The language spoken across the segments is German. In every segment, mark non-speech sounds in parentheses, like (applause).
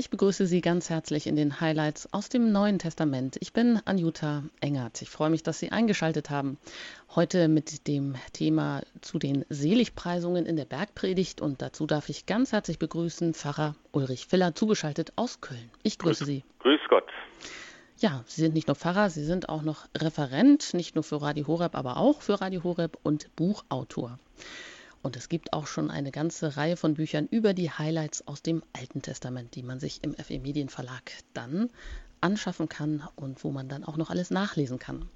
Ich begrüße Sie ganz herzlich in den Highlights aus dem Neuen Testament. Ich bin Anjuta Engert. Ich freue mich, dass Sie eingeschaltet haben. Heute mit dem Thema zu den Seligpreisungen in der Bergpredigt. Und dazu darf ich ganz herzlich begrüßen Pfarrer Ulrich Filler, zugeschaltet aus Köln. Ich grüße Sie. Grüß Gott. Ja, Sie sind nicht nur Pfarrer, Sie sind auch noch Referent, nicht nur für Radio Horeb, aber auch für Radio Horeb und Buchautor. Und es gibt auch schon eine ganze Reihe von Büchern über die Highlights aus dem Alten Testament, die man sich im FE Medienverlag dann anschaffen kann und wo man dann auch noch alles nachlesen kann.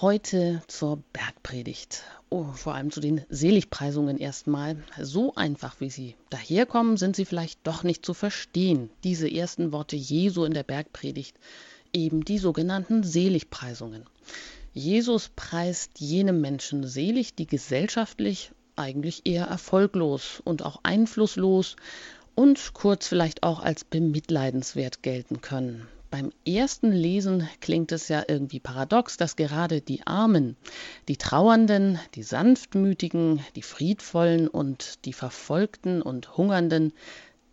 Heute zur Bergpredigt. Oh, vor allem zu den Seligpreisungen erstmal. So einfach wie sie daherkommen, sind sie vielleicht doch nicht zu verstehen. Diese ersten Worte Jesu in der Bergpredigt, eben die sogenannten Seligpreisungen. Jesus preist jene Menschen selig, die gesellschaftlich eigentlich eher erfolglos und auch einflusslos und kurz vielleicht auch als bemitleidenswert gelten können. Beim ersten Lesen klingt es ja irgendwie paradox, dass gerade die Armen, die Trauernden, die Sanftmütigen, die Friedvollen und die Verfolgten und Hungernden,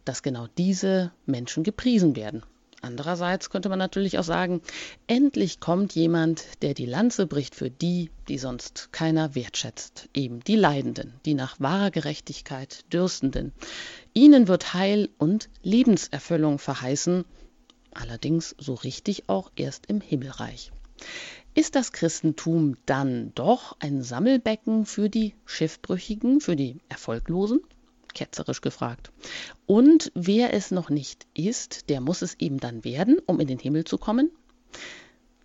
dass genau diese Menschen gepriesen werden. Andererseits könnte man natürlich auch sagen, endlich kommt jemand, der die Lanze bricht für die, die sonst keiner wertschätzt, eben die Leidenden, die nach wahrer Gerechtigkeit Dürstenden. Ihnen wird Heil und Lebenserfüllung verheißen, allerdings so richtig auch erst im Himmelreich. Ist das Christentum dann doch ein Sammelbecken für die Schiffbrüchigen, für die Erfolglosen? Ketzerisch gefragt. Und wer es noch nicht ist, der muss es eben dann werden, um in den Himmel zu kommen?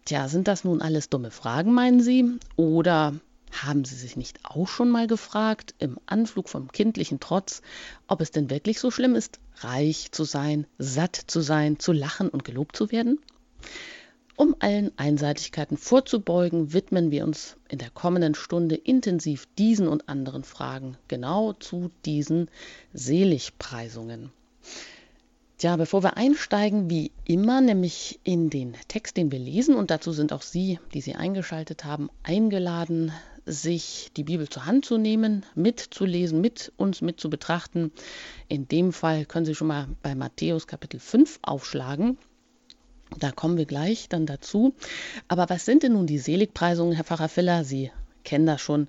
Tja, sind das nun alles dumme Fragen, meinen Sie? Oder haben Sie sich nicht auch schon mal gefragt, im Anflug vom kindlichen Trotz, ob es denn wirklich so schlimm ist, reich zu sein, satt zu sein, zu lachen und gelobt zu werden? Um allen Einseitigkeiten vorzubeugen, widmen wir uns in der kommenden Stunde intensiv diesen und anderen Fragen, genau zu diesen Seligpreisungen. Tja, bevor wir einsteigen, wie immer, nämlich in den Text, den wir lesen, und dazu sind auch Sie, die Sie eingeschaltet haben, eingeladen, sich die Bibel zur Hand zu nehmen, mitzulesen, mit uns mit zu betrachten. In dem Fall können Sie schon mal bei Matthäus Kapitel 5 aufschlagen. Da kommen wir gleich dann dazu. Aber was sind denn nun die Seligpreisungen, Herr Pfarrer Filler? Sie kennen das schon.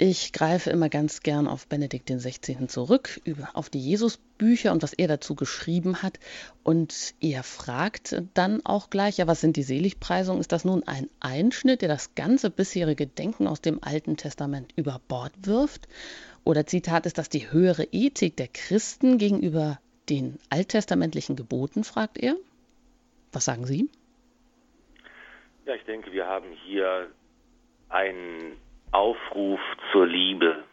Ich greife immer ganz gern auf Benedikt XVI. zurück, auf die Jesusbücher und was er dazu geschrieben hat. Und er fragt dann auch gleich, ja, was sind die Seligpreisungen? Ist das nun ein Einschnitt, der das ganze bisherige Denken aus dem Alten Testament über Bord wirft? Oder Zitat, ist das die höhere Ethik der Christen gegenüber den alttestamentlichen Geboten, fragt er. Was sagen Sie? Ja, ich denke, wir haben hier einen Aufruf zur Liebe,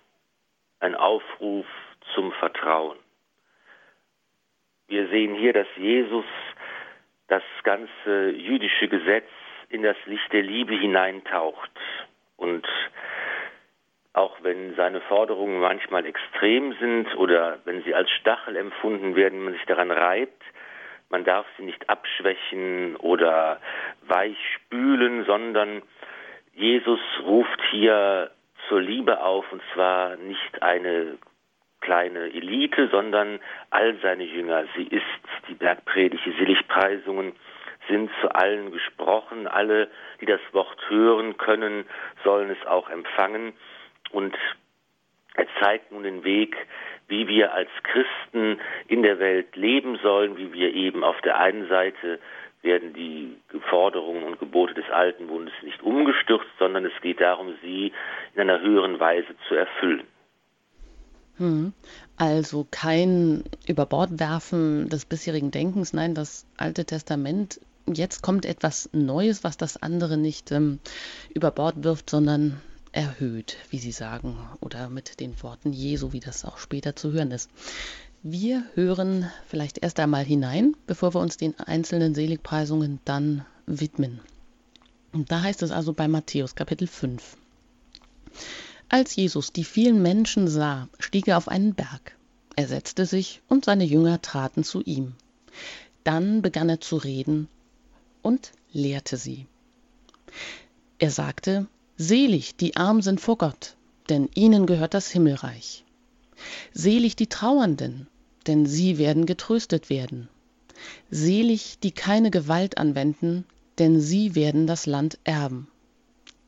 einen Aufruf zum Vertrauen. Wir sehen hier, dass Jesus das ganze jüdische Gesetz in das Licht der Liebe hineintaucht. Und auch wenn seine Forderungen manchmal extrem sind oder wenn sie als Stachel empfunden werden, man sich daran reibt, man darf sie nicht abschwächen oder weichspülen, sondern Jesus ruft hier zur Liebe auf, und zwar nicht eine kleine Elite, sondern all seine Jünger. Sie ist die Bergpredigt, die Seligpreisungen sind zu allen gesprochen. Alle, die das Wort hören können, sollen es auch empfangen. Und er zeigt nun den Weg, wie wir als Christen in der Welt leben sollen, wie wir eben auf der einen Seite werden die Forderungen und Gebote des alten Bundes nicht umgestürzt, sondern es geht darum, sie in einer höheren Weise zu erfüllen. Hm. Also kein Überbordwerfen des bisherigen Denkens, nein, das Alte Testament, jetzt kommt etwas Neues, was das andere nicht ähm, über Bord wirft, sondern erhöht, wie Sie sagen, oder mit den Worten Jesu, wie das auch später zu hören ist. Wir hören vielleicht erst einmal hinein, bevor wir uns den einzelnen Seligpreisungen dann widmen. Und da heißt es also bei Matthäus Kapitel 5. Als Jesus die vielen Menschen sah, stieg er auf einen Berg. Er setzte sich und seine Jünger traten zu ihm. Dann begann er zu reden und lehrte sie. Er sagte, Selig, die arm sind vor Gott, denn ihnen gehört das Himmelreich. Selig die Trauernden, denn sie werden getröstet werden. Selig, die keine Gewalt anwenden, denn sie werden das Land erben.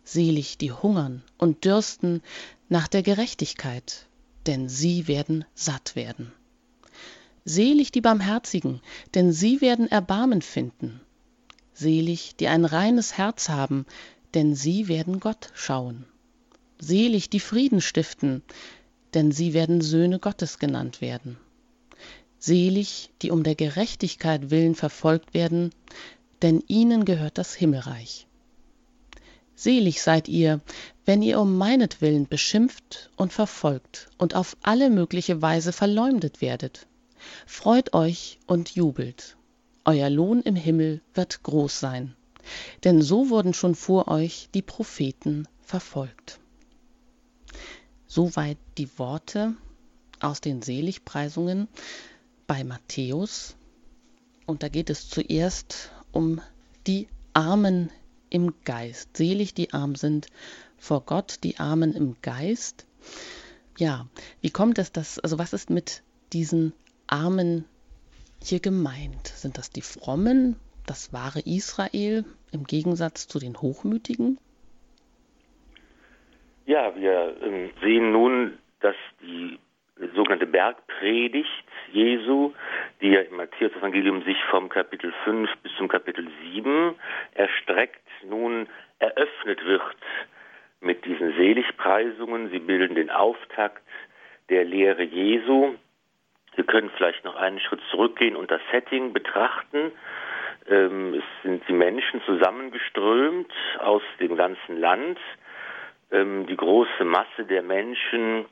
Selig, die hungern und dürsten nach der Gerechtigkeit, denn sie werden satt werden. Selig die Barmherzigen, denn sie werden Erbarmen finden. Selig, die ein reines Herz haben, denn sie werden Gott schauen. Selig die Frieden stiften, denn sie werden Söhne Gottes genannt werden. Selig, die um der Gerechtigkeit willen verfolgt werden, denn ihnen gehört das Himmelreich. Selig seid ihr, wenn ihr um meinetwillen beschimpft und verfolgt und auf alle mögliche Weise verleumdet werdet. Freut euch und jubelt. Euer Lohn im Himmel wird groß sein. Denn so wurden schon vor euch die Propheten verfolgt. Soweit die Worte aus den Seligpreisungen bei Matthäus. Und da geht es zuerst um die Armen im Geist. Selig die arm sind vor Gott, die Armen im Geist. Ja, wie kommt es, dass, also was ist mit diesen Armen hier gemeint? Sind das die Frommen, das wahre Israel im Gegensatz zu den Hochmütigen? Ja, wir ähm, sehen nun, dass die sogenannte Bergpredigt Jesu, die ja im Matthäus-Evangelium sich vom Kapitel 5 bis zum Kapitel 7 erstreckt, nun eröffnet wird mit diesen Seligpreisungen. Sie bilden den Auftakt der Lehre Jesu. Wir können vielleicht noch einen Schritt zurückgehen und das Setting betrachten. Ähm, es sind die Menschen zusammengeströmt aus dem ganzen Land. Ähm, die große Masse der Menschen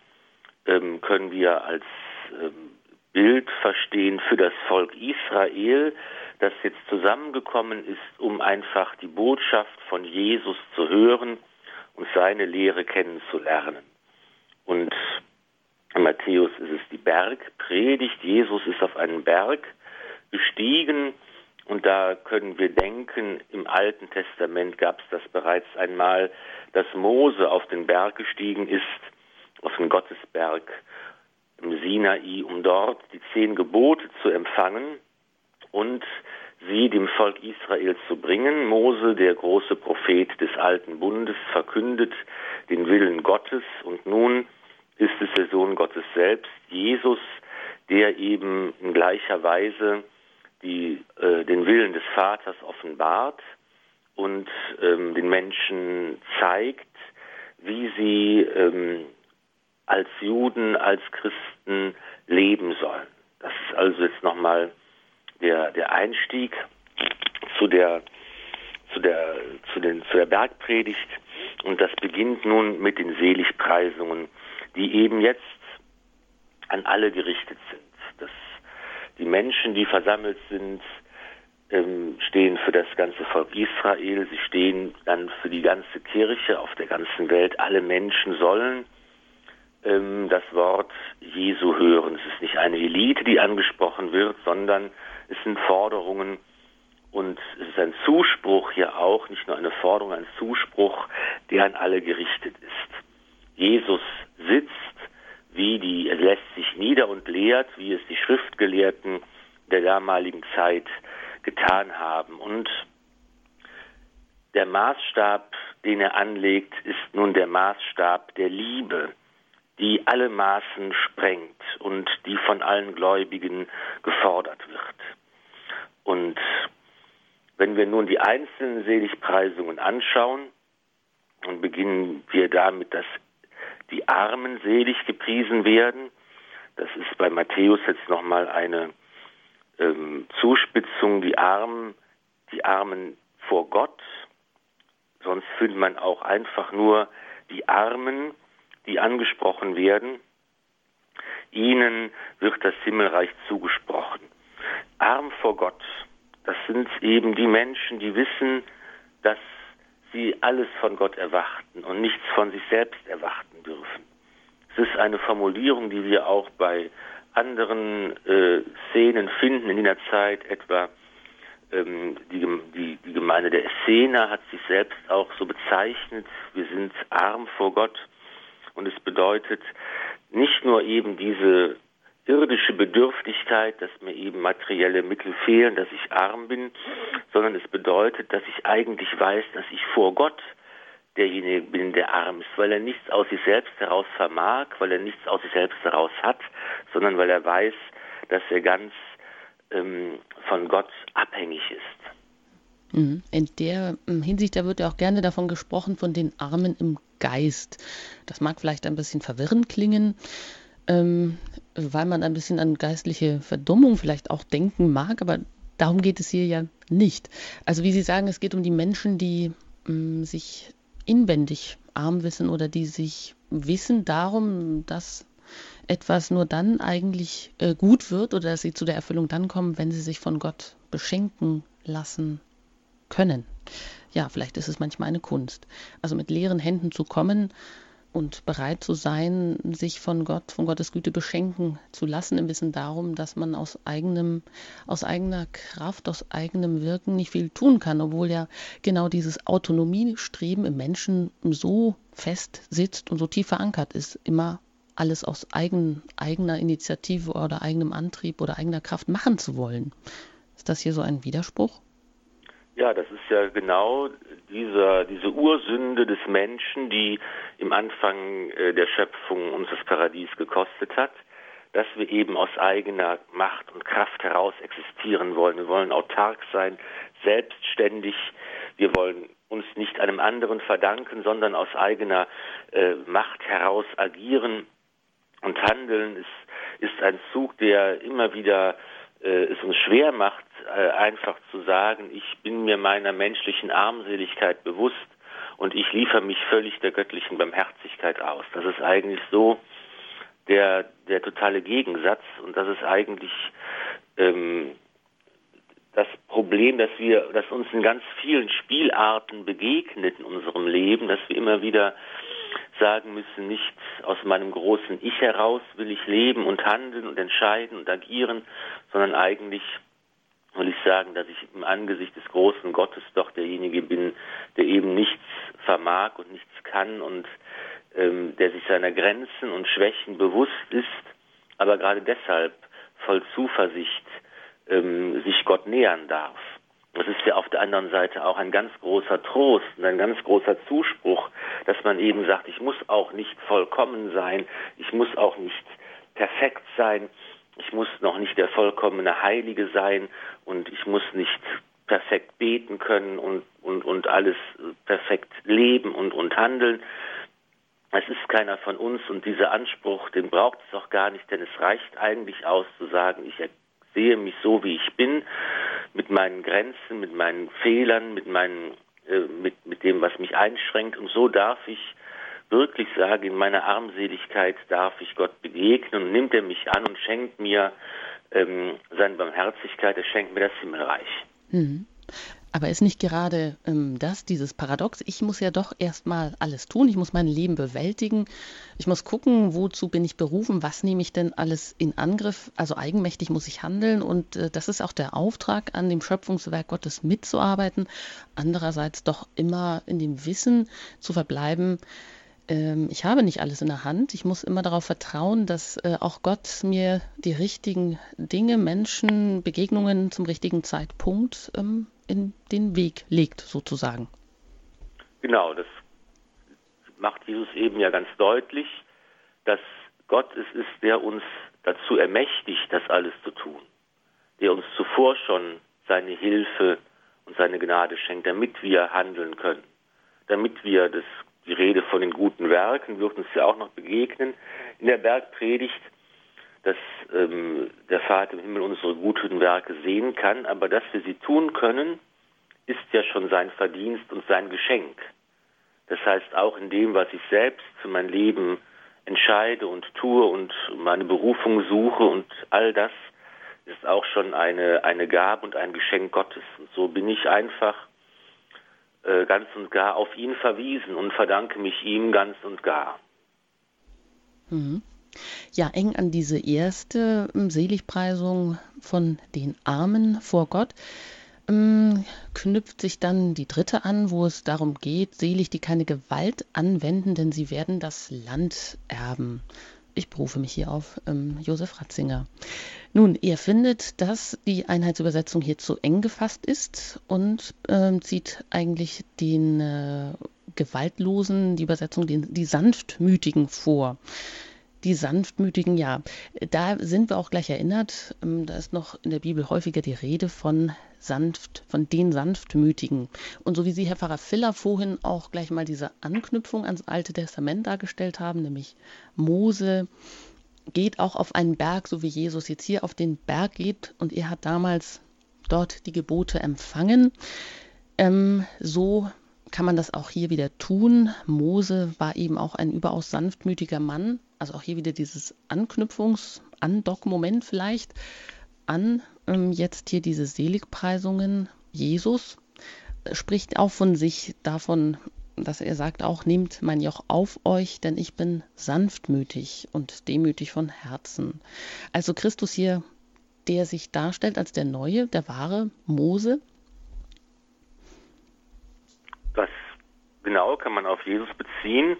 ähm, können wir als ähm, Bild verstehen für das Volk Israel, das jetzt zusammengekommen ist, um einfach die Botschaft von Jesus zu hören und seine Lehre kennenzulernen. Und in Matthäus ist es die Bergpredigt. Jesus ist auf einen Berg gestiegen und da können wir denken, im Alten Testament gab es das bereits einmal, dass Mose auf den Berg gestiegen ist auf den Gottesberg im Sinai, um dort die zehn Gebote zu empfangen und sie dem Volk Israel zu bringen. Mose, der große Prophet des alten Bundes, verkündet den Willen Gottes und nun ist es der Sohn Gottes selbst, Jesus, der eben in gleicher Weise die, äh, den Willen des Vaters offenbart und ähm, den Menschen zeigt, wie sie ähm, als Juden, als Christen leben sollen. Das ist also jetzt nochmal der, der Einstieg zu der, zu, der, zu, den, zu der Bergpredigt. Und das beginnt nun mit den Seligpreisungen, die eben jetzt an alle gerichtet sind. Dass die Menschen, die versammelt sind, ähm, stehen für das ganze Volk Israel, sie stehen dann für die ganze Kirche auf der ganzen Welt. Alle Menschen sollen ähm, das Wort Jesu hören. Es ist nicht eine Elite, die angesprochen wird, sondern es sind Forderungen und es ist ein Zuspruch hier auch, nicht nur eine Forderung, ein Zuspruch, der an alle gerichtet ist. Jesus sitzt, wie die, lässt sich nieder und lehrt, wie es die Schriftgelehrten der damaligen Zeit getan haben. Und der Maßstab, den er anlegt, ist nun der Maßstab der Liebe die alle Maßen sprengt und die von allen Gläubigen gefordert wird. Und wenn wir nun die einzelnen Seligpreisungen anschauen, und beginnen wir damit, dass die Armen selig gepriesen werden. Das ist bei Matthäus jetzt nochmal eine ähm, Zuspitzung, die Armen, die Armen vor Gott. Sonst findet man auch einfach nur die Armen, die angesprochen werden, ihnen wird das Himmelreich zugesprochen. Arm vor Gott, das sind eben die Menschen, die wissen, dass sie alles von Gott erwarten und nichts von sich selbst erwarten dürfen. Es ist eine Formulierung, die wir auch bei anderen äh, Szenen finden in jener Zeit, etwa ähm, die, die, die Gemeinde der Essener hat sich selbst auch so bezeichnet, wir sind arm vor Gott. Und es bedeutet nicht nur eben diese irdische Bedürftigkeit, dass mir eben materielle Mittel fehlen, dass ich arm bin, sondern es bedeutet, dass ich eigentlich weiß, dass ich vor Gott derjenige bin, der arm ist, weil er nichts aus sich selbst heraus vermag, weil er nichts aus sich selbst heraus hat, sondern weil er weiß, dass er ganz ähm, von Gott abhängig ist. Mhm. In der ähm, Hinsicht, da wird ja auch gerne davon gesprochen, von den Armen im Geist. Das mag vielleicht ein bisschen verwirrend klingen, ähm, weil man ein bisschen an geistliche Verdummung vielleicht auch denken mag, aber darum geht es hier ja nicht. Also wie Sie sagen, es geht um die Menschen, die ähm, sich inwendig arm wissen oder die sich wissen darum, dass etwas nur dann eigentlich äh, gut wird oder dass sie zu der Erfüllung dann kommen, wenn sie sich von Gott beschenken lassen können. Ja, vielleicht ist es manchmal eine Kunst. Also mit leeren Händen zu kommen und bereit zu sein, sich von Gott, von Gottes Güte beschenken zu lassen, im Wissen darum, dass man aus eigenem, aus eigener Kraft, aus eigenem Wirken nicht viel tun kann, obwohl ja genau dieses Autonomiestreben im Menschen so fest sitzt und so tief verankert ist, immer alles aus eigen, eigener Initiative oder eigenem Antrieb oder eigener Kraft machen zu wollen. Ist das hier so ein Widerspruch? Ja, das ist ja genau dieser, diese Ursünde des Menschen, die im Anfang äh, der Schöpfung uns das Paradies gekostet hat, dass wir eben aus eigener Macht und Kraft heraus existieren wollen. Wir wollen autark sein, selbstständig. Wir wollen uns nicht einem anderen verdanken, sondern aus eigener äh, Macht heraus agieren und handeln. Ist, ist ein Zug, der immer wieder es uns schwer macht, äh, einfach zu sagen, ich bin mir meiner menschlichen Armseligkeit bewusst und ich liefere mich völlig der göttlichen Barmherzigkeit aus. Das ist eigentlich so der, der totale Gegensatz und das ist eigentlich ähm, das Problem, dass wir, dass uns in ganz vielen Spielarten begegnet in unserem Leben, dass wir immer wieder sagen müssen, nicht aus meinem großen Ich heraus will ich leben und handeln und entscheiden und agieren, sondern eigentlich will ich sagen, dass ich im Angesicht des großen Gottes doch derjenige bin, der eben nichts vermag und nichts kann und ähm, der sich seiner Grenzen und Schwächen bewusst ist, aber gerade deshalb voll Zuversicht ähm, sich Gott nähern darf. Das ist ja auf der anderen Seite auch ein ganz großer Trost und ein ganz großer Zuspruch, dass man eben sagt, ich muss auch nicht vollkommen sein, ich muss auch nicht perfekt sein, ich muss noch nicht der vollkommene Heilige sein und ich muss nicht perfekt beten können und, und, und alles perfekt leben und, und handeln. Es ist keiner von uns und dieser Anspruch, den braucht es auch gar nicht, denn es reicht eigentlich aus zu sagen, ich sehe mich so, wie ich bin, mit meinen Grenzen, mit meinen Fehlern, mit meinen, äh, mit, mit dem, was mich einschränkt. Und so darf ich wirklich sagen, in meiner Armseligkeit darf ich Gott begegnen und nimmt er mich an und schenkt mir ähm, seine Barmherzigkeit, er schenkt mir das Himmelreich. Mhm. Aber ist nicht gerade ähm, das, dieses Paradox, ich muss ja doch erstmal alles tun, ich muss mein Leben bewältigen, ich muss gucken, wozu bin ich berufen, was nehme ich denn alles in Angriff, also eigenmächtig muss ich handeln und äh, das ist auch der Auftrag, an dem Schöpfungswerk Gottes mitzuarbeiten, andererseits doch immer in dem Wissen zu verbleiben, ähm, ich habe nicht alles in der Hand. Ich muss immer darauf vertrauen, dass äh, auch Gott mir die richtigen Dinge, Menschen, Begegnungen zum richtigen Zeitpunkt ähm, in den Weg legt, sozusagen. Genau, das macht Jesus eben ja ganz deutlich, dass Gott es ist, der uns dazu ermächtigt, das alles zu tun, der uns zuvor schon seine Hilfe und seine Gnade schenkt, damit wir handeln können, damit wir das, die Rede von den guten Werken wird uns ja auch noch begegnen in der Bergpredigt, dass ähm, der Vater im Himmel unsere guten Werke sehen kann, aber dass wir sie tun können, ist ja schon sein Verdienst und sein Geschenk. Das heißt, auch in dem, was ich selbst für mein Leben entscheide und tue und meine Berufung suche und all das ist auch schon eine, eine Gabe und ein Geschenk Gottes. Und so bin ich einfach äh, ganz und gar auf ihn verwiesen und verdanke mich ihm ganz und gar. Mhm ja eng an diese erste ähm, Seligpreisung von den Armen vor Gott ähm, knüpft sich dann die dritte an, wo es darum geht, selig, die keine Gewalt anwenden, denn sie werden das Land erben. ich berufe mich hier auf ähm, Josef Ratzinger. Nun, er findet, dass die Einheitsübersetzung hier zu eng gefasst ist und ähm, zieht eigentlich den äh, Gewaltlosen, die Übersetzung, den, die Sanftmütigen vor die Sanftmütigen, ja, da sind wir auch gleich erinnert. Ähm, da ist noch in der Bibel häufiger die Rede von sanft, von den Sanftmütigen. Und so wie Sie, Herr Pfarrer Filler, vorhin auch gleich mal diese Anknüpfung ans Alte Testament dargestellt haben, nämlich Mose geht auch auf einen Berg, so wie Jesus jetzt hier auf den Berg geht und er hat damals dort die Gebote empfangen. Ähm, so kann man das auch hier wieder tun. Mose war eben auch ein überaus sanftmütiger Mann. Also auch hier wieder dieses Anknüpfungs-, Andock-Moment vielleicht an ähm, jetzt hier diese Seligpreisungen. Jesus spricht auch von sich davon, dass er sagt auch, nehmt mein Joch auf euch, denn ich bin sanftmütig und demütig von Herzen. Also Christus hier, der sich darstellt als der neue, der wahre Mose, das genau kann man auf Jesus beziehen.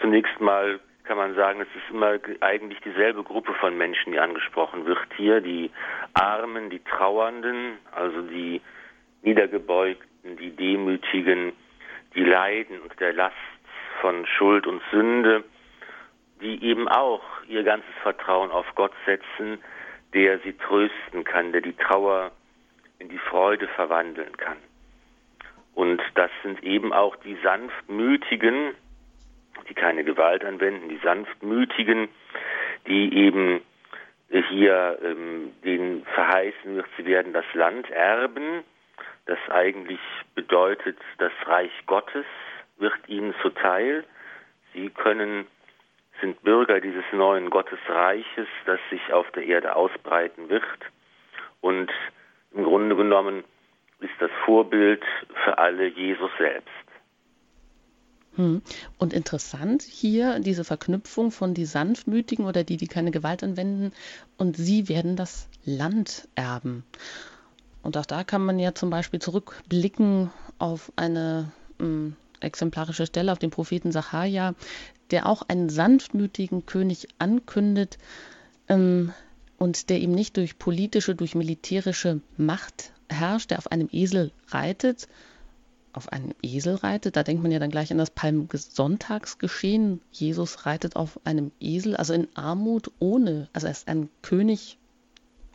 Zunächst mal kann man sagen, es ist immer eigentlich dieselbe Gruppe von Menschen, die angesprochen wird hier. Die Armen, die Trauernden, also die Niedergebeugten, die Demütigen, die leiden unter der Last von Schuld und Sünde, die eben auch ihr ganzes Vertrauen auf Gott setzen, der sie trösten kann, der die Trauer in die Freude verwandeln kann. Und das sind eben auch die sanftmütigen, die keine Gewalt anwenden, die sanftmütigen, die eben hier ähm, den verheißen wird, sie werden das Land erben. Das eigentlich bedeutet, das Reich Gottes wird ihnen zuteil. Sie können, sind Bürger dieses neuen Gottesreiches, das sich auf der Erde ausbreiten wird. Und im Grunde genommen ist das Vorbild für alle Jesus selbst. Hm. Und interessant hier diese Verknüpfung von die Sanftmütigen oder die, die keine Gewalt anwenden, und sie werden das Land erben. Und auch da kann man ja zum Beispiel zurückblicken auf eine ähm, exemplarische Stelle, auf den Propheten Sacharja, der auch einen sanftmütigen König ankündet ähm, und der ihm nicht durch politische, durch militärische Macht herrscht, der auf einem Esel reitet, auf einem Esel reitet, da denkt man ja dann gleich an das Palmsonntagsgeschehen. Jesus reitet auf einem Esel, also in Armut ohne, also er ist ein König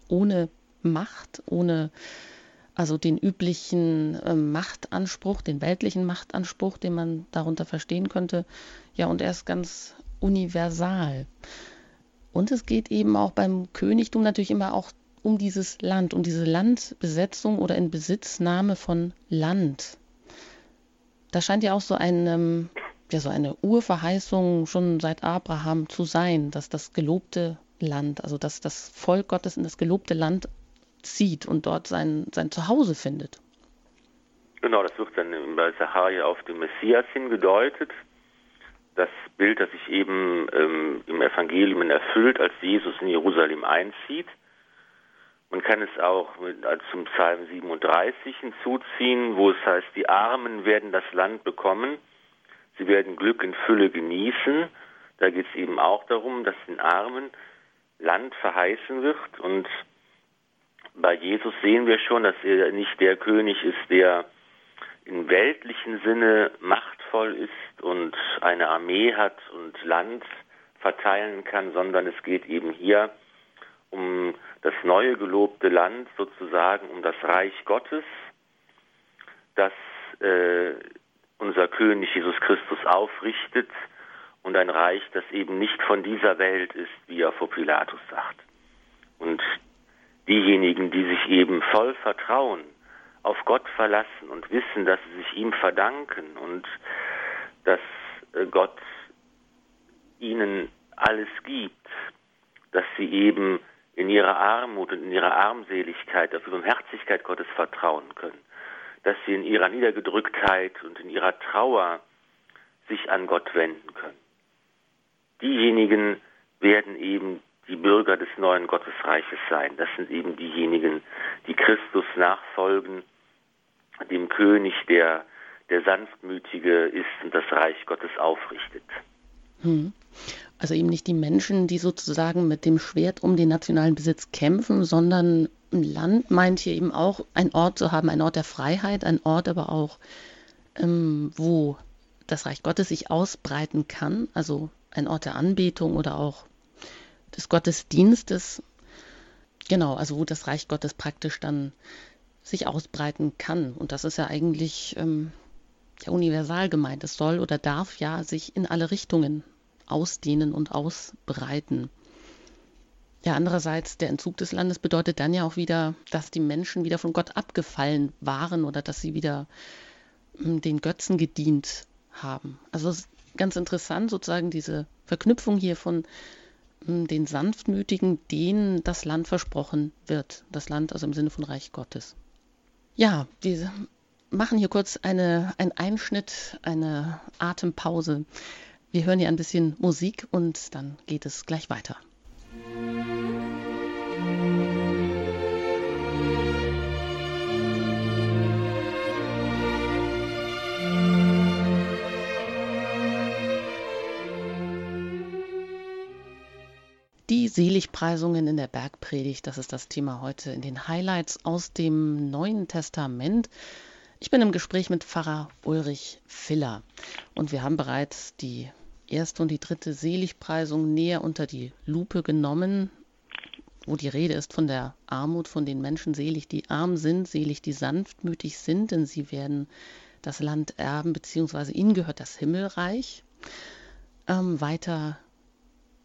ohne Macht, ohne also den üblichen äh, Machtanspruch, den weltlichen Machtanspruch, den man darunter verstehen könnte. Ja, und er ist ganz universal. Und es geht eben auch beim Königtum natürlich immer auch um dieses Land, um diese Landbesetzung oder in Besitznahme von Land. Da scheint ja auch so ein, ähm, ja, so eine Urverheißung schon seit Abraham zu sein, dass das gelobte Land, also dass das Volk Gottes in das gelobte Land zieht und dort sein, sein Zuhause findet. Genau, das wird dann bei Sacharia auf den Messias hingedeutet. Das Bild, das sich eben ähm, im Evangelium erfüllt, als Jesus in Jerusalem einzieht. Man kann es auch also zum Psalm 37 hinzuziehen, wo es heißt, die Armen werden das Land bekommen, sie werden Glück in Fülle genießen. Da geht es eben auch darum, dass den Armen Land verheißen wird. Und bei Jesus sehen wir schon, dass er nicht der König ist, der im weltlichen Sinne machtvoll ist und eine Armee hat und Land verteilen kann, sondern es geht eben hier um das neue gelobte Land, sozusagen um das Reich Gottes, das äh, unser König Jesus Christus aufrichtet und ein Reich, das eben nicht von dieser Welt ist, wie er vor Pilatus sagt. Und diejenigen, die sich eben voll Vertrauen auf Gott verlassen und wissen, dass sie sich ihm verdanken und dass äh, Gott ihnen alles gibt, dass sie eben in ihrer Armut und in ihrer Armseligkeit auf die Barmherzigkeit Gottes vertrauen können, dass sie in ihrer Niedergedrücktheit und in ihrer Trauer sich an Gott wenden können. Diejenigen werden eben die Bürger des neuen Gottesreiches sein. Das sind eben diejenigen, die Christus nachfolgen, dem König, der der sanftmütige ist und das Reich Gottes aufrichtet. Hm. Also eben nicht die Menschen, die sozusagen mit dem Schwert um den nationalen Besitz kämpfen, sondern ein Land meint hier eben auch ein Ort zu haben, ein Ort der Freiheit, ein Ort aber auch, ähm, wo das Reich Gottes sich ausbreiten kann, also ein Ort der Anbetung oder auch des Gottesdienstes. Genau, also wo das Reich Gottes praktisch dann sich ausbreiten kann. Und das ist ja eigentlich ähm, ja universal gemeint. Es soll oder darf ja sich in alle Richtungen ausdehnen und ausbreiten. Ja, andererseits, der Entzug des Landes bedeutet dann ja auch wieder, dass die Menschen wieder von Gott abgefallen waren oder dass sie wieder hm, den Götzen gedient haben. Also es ist ganz interessant sozusagen diese Verknüpfung hier von hm, den Sanftmütigen, denen das Land versprochen wird. Das Land also im Sinne von Reich Gottes. Ja, wir machen hier kurz eine, einen Einschnitt, eine Atempause. Wir hören hier ein bisschen Musik und dann geht es gleich weiter. Die Seligpreisungen in der Bergpredigt, das ist das Thema heute in den Highlights aus dem Neuen Testament. Ich bin im Gespräch mit Pfarrer Ulrich Filler und wir haben bereits die erste und die dritte Seligpreisung näher unter die Lupe genommen, wo die Rede ist von der Armut, von den Menschen selig, die arm sind, selig, die sanftmütig sind, denn sie werden das Land erben, beziehungsweise ihnen gehört das Himmelreich. Ähm, weiter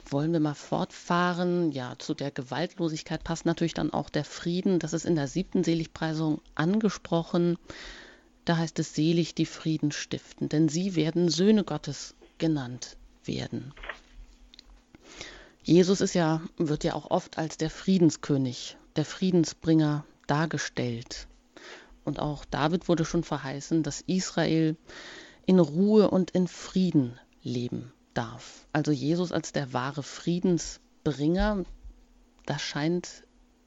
wollen wir mal fortfahren. Ja, zu der Gewaltlosigkeit passt natürlich dann auch der Frieden. Das ist in der siebten Seligpreisung angesprochen. Da heißt es selig, die Frieden stiften, denn sie werden Söhne Gottes genannt werden. Jesus ist ja, wird ja auch oft als der Friedenskönig, der Friedensbringer dargestellt. Und auch David wurde schon verheißen, dass Israel in Ruhe und in Frieden leben darf. Also Jesus als der wahre Friedensbringer, das scheint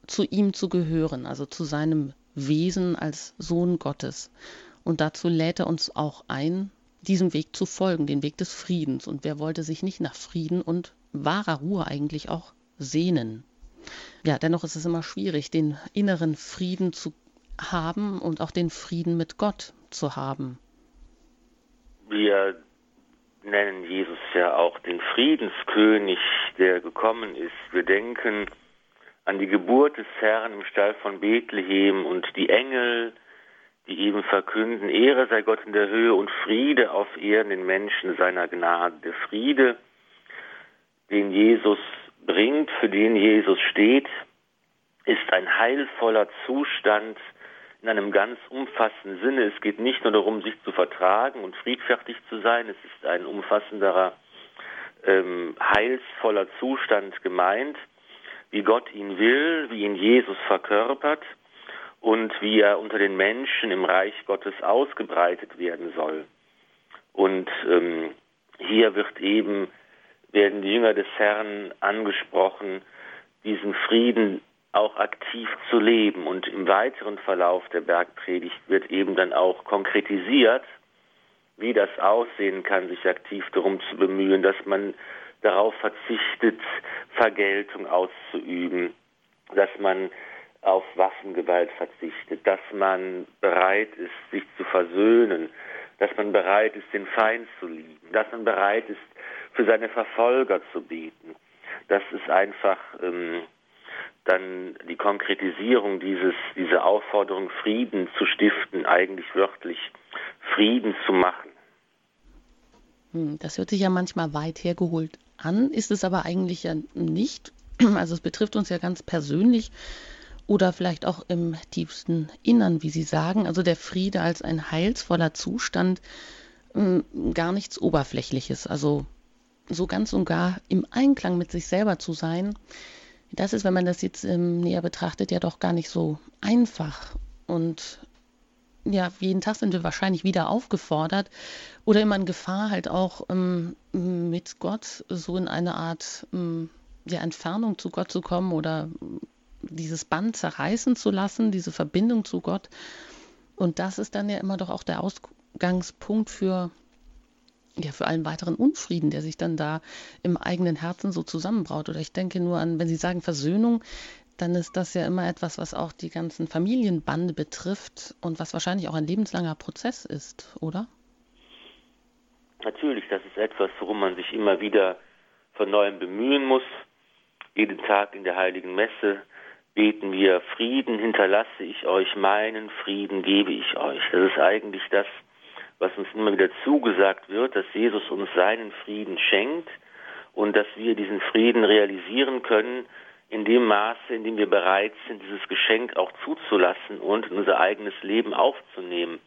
zu ihm zu gehören, also zu seinem Wesen als Sohn Gottes. Und dazu lädt er uns auch ein, diesem Weg zu folgen, den Weg des Friedens. Und wer wollte sich nicht nach Frieden und wahrer Ruhe eigentlich auch sehnen? Ja, dennoch ist es immer schwierig, den inneren Frieden zu haben und auch den Frieden mit Gott zu haben. Wir nennen Jesus ja auch den Friedenskönig, der gekommen ist. Wir denken an die Geburt des Herrn im Stall von Bethlehem und die Engel, die eben verkünden, Ehre sei Gott in der Höhe und Friede auf Erden den Menschen seiner Gnade. Der Friede, den Jesus bringt, für den Jesus steht, ist ein heilvoller Zustand in einem ganz umfassenden Sinne. Es geht nicht nur darum, sich zu vertragen und friedfertig zu sein, es ist ein umfassenderer, ähm, heilsvoller Zustand gemeint, wie Gott ihn will, wie ihn Jesus verkörpert und wie er unter den Menschen im Reich Gottes ausgebreitet werden soll. Und ähm, hier wird eben, werden die Jünger des Herrn angesprochen, diesen Frieden auch aktiv zu leben. Und im weiteren Verlauf der Bergpredigt wird eben dann auch konkretisiert, wie das aussehen kann, sich aktiv darum zu bemühen, dass man darauf verzichtet, Vergeltung auszuüben, dass man auf Waffengewalt verzichtet, dass man bereit ist, sich zu versöhnen, dass man bereit ist, den Feind zu lieben, dass man bereit ist, für seine Verfolger zu beten. Das ist einfach ähm, dann die Konkretisierung dieses, dieser Aufforderung, Frieden zu stiften, eigentlich wörtlich Frieden zu machen. Hm, das hört sich ja manchmal weit hergeholt an, ist es aber eigentlich ja nicht. (clears throat) Also es betrifft uns ja ganz persönlich oder vielleicht auch im tiefsten Innern, wie Sie sagen. Also der Friede als ein heilsvoller Zustand, hm, gar nichts Oberflächliches. Also so ganz und gar im Einklang mit sich selber zu sein, das ist, wenn man das jetzt ähm, näher betrachtet, ja doch gar nicht so einfach. Und ja, jeden Tag sind wir wahrscheinlich wieder aufgefordert oder immer in Gefahr, halt auch ähm, mit Gott so in eine Art ähm, der Entfernung zu Gott zu kommen oder dieses Band zerreißen zu lassen, diese Verbindung zu Gott. Und das ist dann ja immer doch auch der Ausgangspunkt für ja, für allen weiteren Unfrieden, der sich dann da im eigenen Herzen so zusammenbraut. Oder ich denke nur an, wenn Sie sagen Versöhnung, dann ist das ja immer etwas, was auch die ganzen Familienbande betrifft und was wahrscheinlich auch ein lebenslanger Prozess ist, oder? Natürlich, das ist etwas, worum man sich immer wieder von neuem bemühen muss. Jeden Tag in der heiligen Messe beten wir, Frieden hinterlasse ich euch, meinen Frieden gebe ich euch. Das ist eigentlich das, was uns immer wieder zugesagt wird, dass Jesus uns seinen Frieden schenkt und dass wir diesen Frieden realisieren können in dem Maße, in dem wir bereit sind, dieses Geschenk auch zuzulassen und in unser eigenes Leben aufzunehmen.